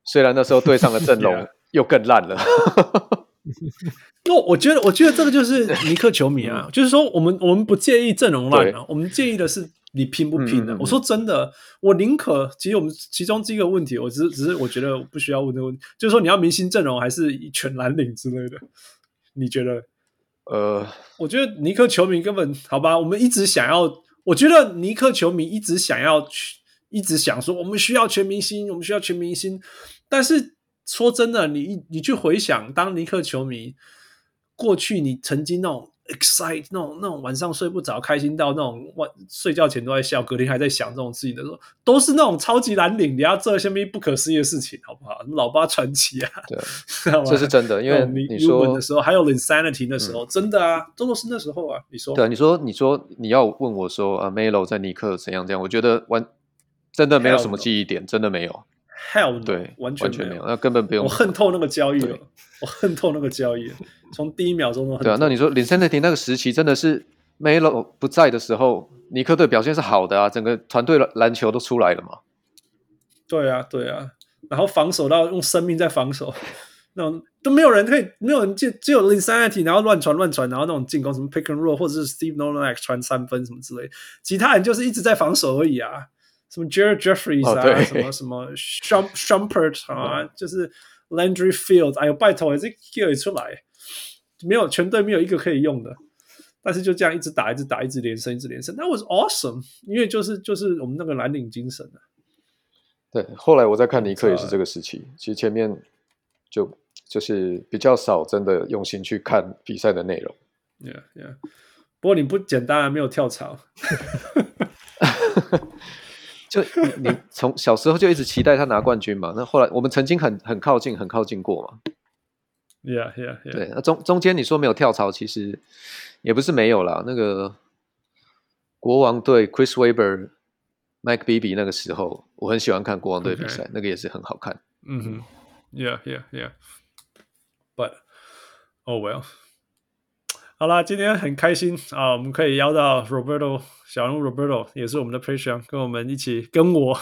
虽然那时候对上的阵容 又更烂了，那我觉得，我觉得这个就是尼克球迷啊，就是说，我们我们不介意阵容烂啊，我们介意的是你拼不拼的、啊。我说真的，我宁可，其实我们其中这个问题，我只是只是我觉得我不需要问的问题，就是说你要明星阵容还是全蓝领之类的？你觉得？呃，我觉得尼克球迷根本好吧，我们一直想要，我觉得尼克球迷一直想要去，一直想说我们需要全明星，我们需要全明星，但是。说真的，你你去回想，当尼克球迷过去，你曾经那种 excite 那种那种晚上睡不着，开心到那种晚睡觉前都在笑，隔天还在想这种事情的时候，都是那种超级蓝领，你要做些什么不可思议的事情，好不好？老八传奇啊，对，这是真的，因为你说的时候，还有 Linsanity 的时候，嗯、真的啊，都是那时候啊。你说，对，你说，你说你要问我说啊，Melo 在尼克怎样这样？我觉得完真的没有什么记忆点，真的没有。Hell no, 对，完全没有，那根本不用。我恨透那个交易了，我恨透那个交易了，从第一秒钟都恨。对啊，那你说，Linsanity 那个时期真的是 Melo 不在的时候，尼克队表现是好的啊，整个团队篮球都出来了嘛。对啊，对啊，然后防守到用生命在防守，那种都没有人可以，没有人就只有 Linsanity，然后乱传乱传，然后那种进攻什么 pick and roll，或者是 Steve Nolan 传三分什么之类，其他人就是一直在防守而已啊。什么 Jared Jeffries 啊，哦、什么什么 Shump Shumpert 啊，嗯、就是 Landry Fields，哎呦，拜托，这 Q 也出来，没有全队没有一个可以用的，但是就这样一直打，一直打，一直连胜，一直连胜，那 was awesome，因为就是就是我们那个蓝领精神啊。对，后来我在看尼克也是这个时期，其实前面就就是比较少真的用心去看比赛的内容。Yeah, yeah，不过你不简单啊，没有跳槽。就你从小时候就一直期待他拿冠军嘛？那后来我们曾经很很靠近，很靠近过嘛？Yeah, yeah, yeah. 对，那中中间你说没有跳槽，其实也不是没有啦。那个国王队 Chris Webber、Mike Bibby 那个时候，我很喜欢看国王队比赛.那个也是很好看。嗯哼，Yeah, yeah, yeah. But, oh well. 好啦，今天很开心啊！我们可以邀到 Roberto 小人物 Roberto，也是我们的 Patreon，跟我们一起跟我，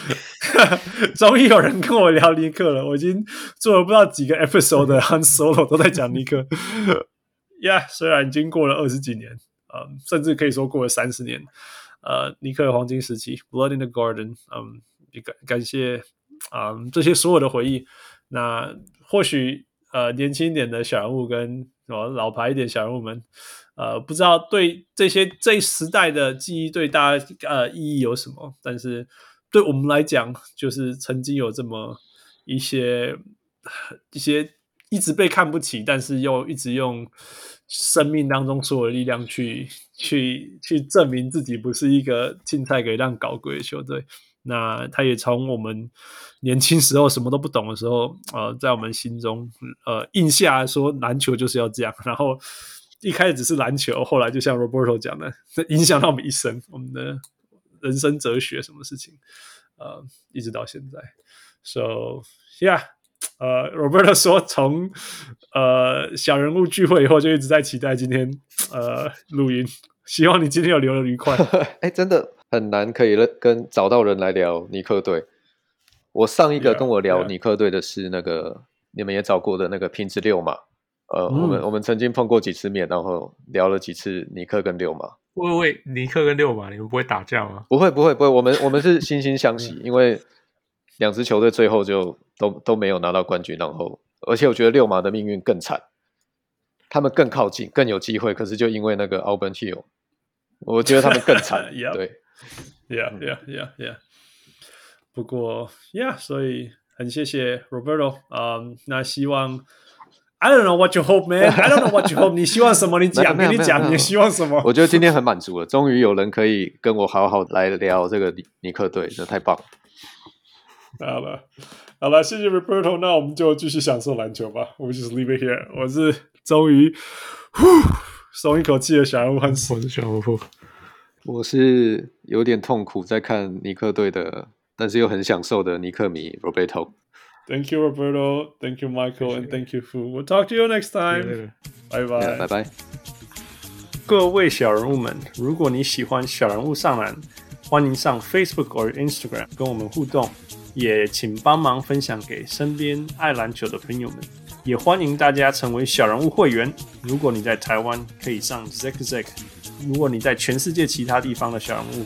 终于有人跟我聊尼克了。我已经做了不知道几个 episode 的 Han Solo 都在讲尼克。呀、虽然已经过了二十几年，嗯，甚至可以说过了三十年，呃，尼克的黄金时期，Blood in the Garden，嗯，也感感谢啊、这些所有的回忆。那或许呃，年轻一点的小人物跟什么，老牌一点小人物们，呃，不知道对这些这一时代的记忆对大家呃意义有什么？但是对我们来讲，就是曾经有这么一些一些一直被看不起，但是又一直用生命当中所有的力量去去去证明自己不是一个青菜可以让搞鬼的球队。那他也从我们年轻时候什么都不懂的时候，呃，在我们心中，呃，印下来说篮球就是要这样。然后一开始只是篮球，后来就像 Roberto 讲的，影响到我们一生，我们的人生哲学什么事情，呃，一直到现在。So yeah，呃，Roberto 说从呃小人物聚会以后就一直在期待今天呃录音，希望你今天有留得愉快。哎，真的。很难可以跟找到人来聊尼克队。我上一个跟我聊尼克队的是那个 yeah, yeah. 你们也找过的那个平子六马。呃，嗯、我们我们曾经碰过几次面，然后聊了几次尼克跟六马。喂喂，尼克跟六马，你们不会打架吗？不会不会不会，我们我们是 惺惺相惜，因为两支球队最后就都都没有拿到冠军，然后而且我觉得六马的命运更惨，他们更靠近更有机会，可是就因为那个 Auburn Hill，我觉得他们更惨。对。Yeah, yeah, yeah, yeah. 不过，Yeah，所以很谢谢 Roberto。嗯，那希望，I don't know what you hope, man. I don't know what you hope. 你希望什么？你讲，跟你讲，你希望什么？我觉得今天很满足了，终于有人可以跟我好好来聊这个尼尼克队，这太棒了。好了，好了，谢谢 Roberto。那我们就继续享受篮球吧。我 just leave it here。我是终于呼松一口气的小人物我是小人物。我是有点痛苦在看尼克队的，但是又很享受的尼克迷 Roberto。Thank you, Roberto. Thank you, Michael. And thank you, Fu. We'll talk to you next time. Bye bye. Bye bye. 各位小人物们，如果你喜欢小人物上篮，欢迎上 Facebook 或 Instagram 跟我们互动，也请帮忙分享给身边爱篮球的朋友们。 也欢迎大家成为小人物会员。如果你在台湾，可以上 Zack Zack；如果你在全世界其他地方的小人物，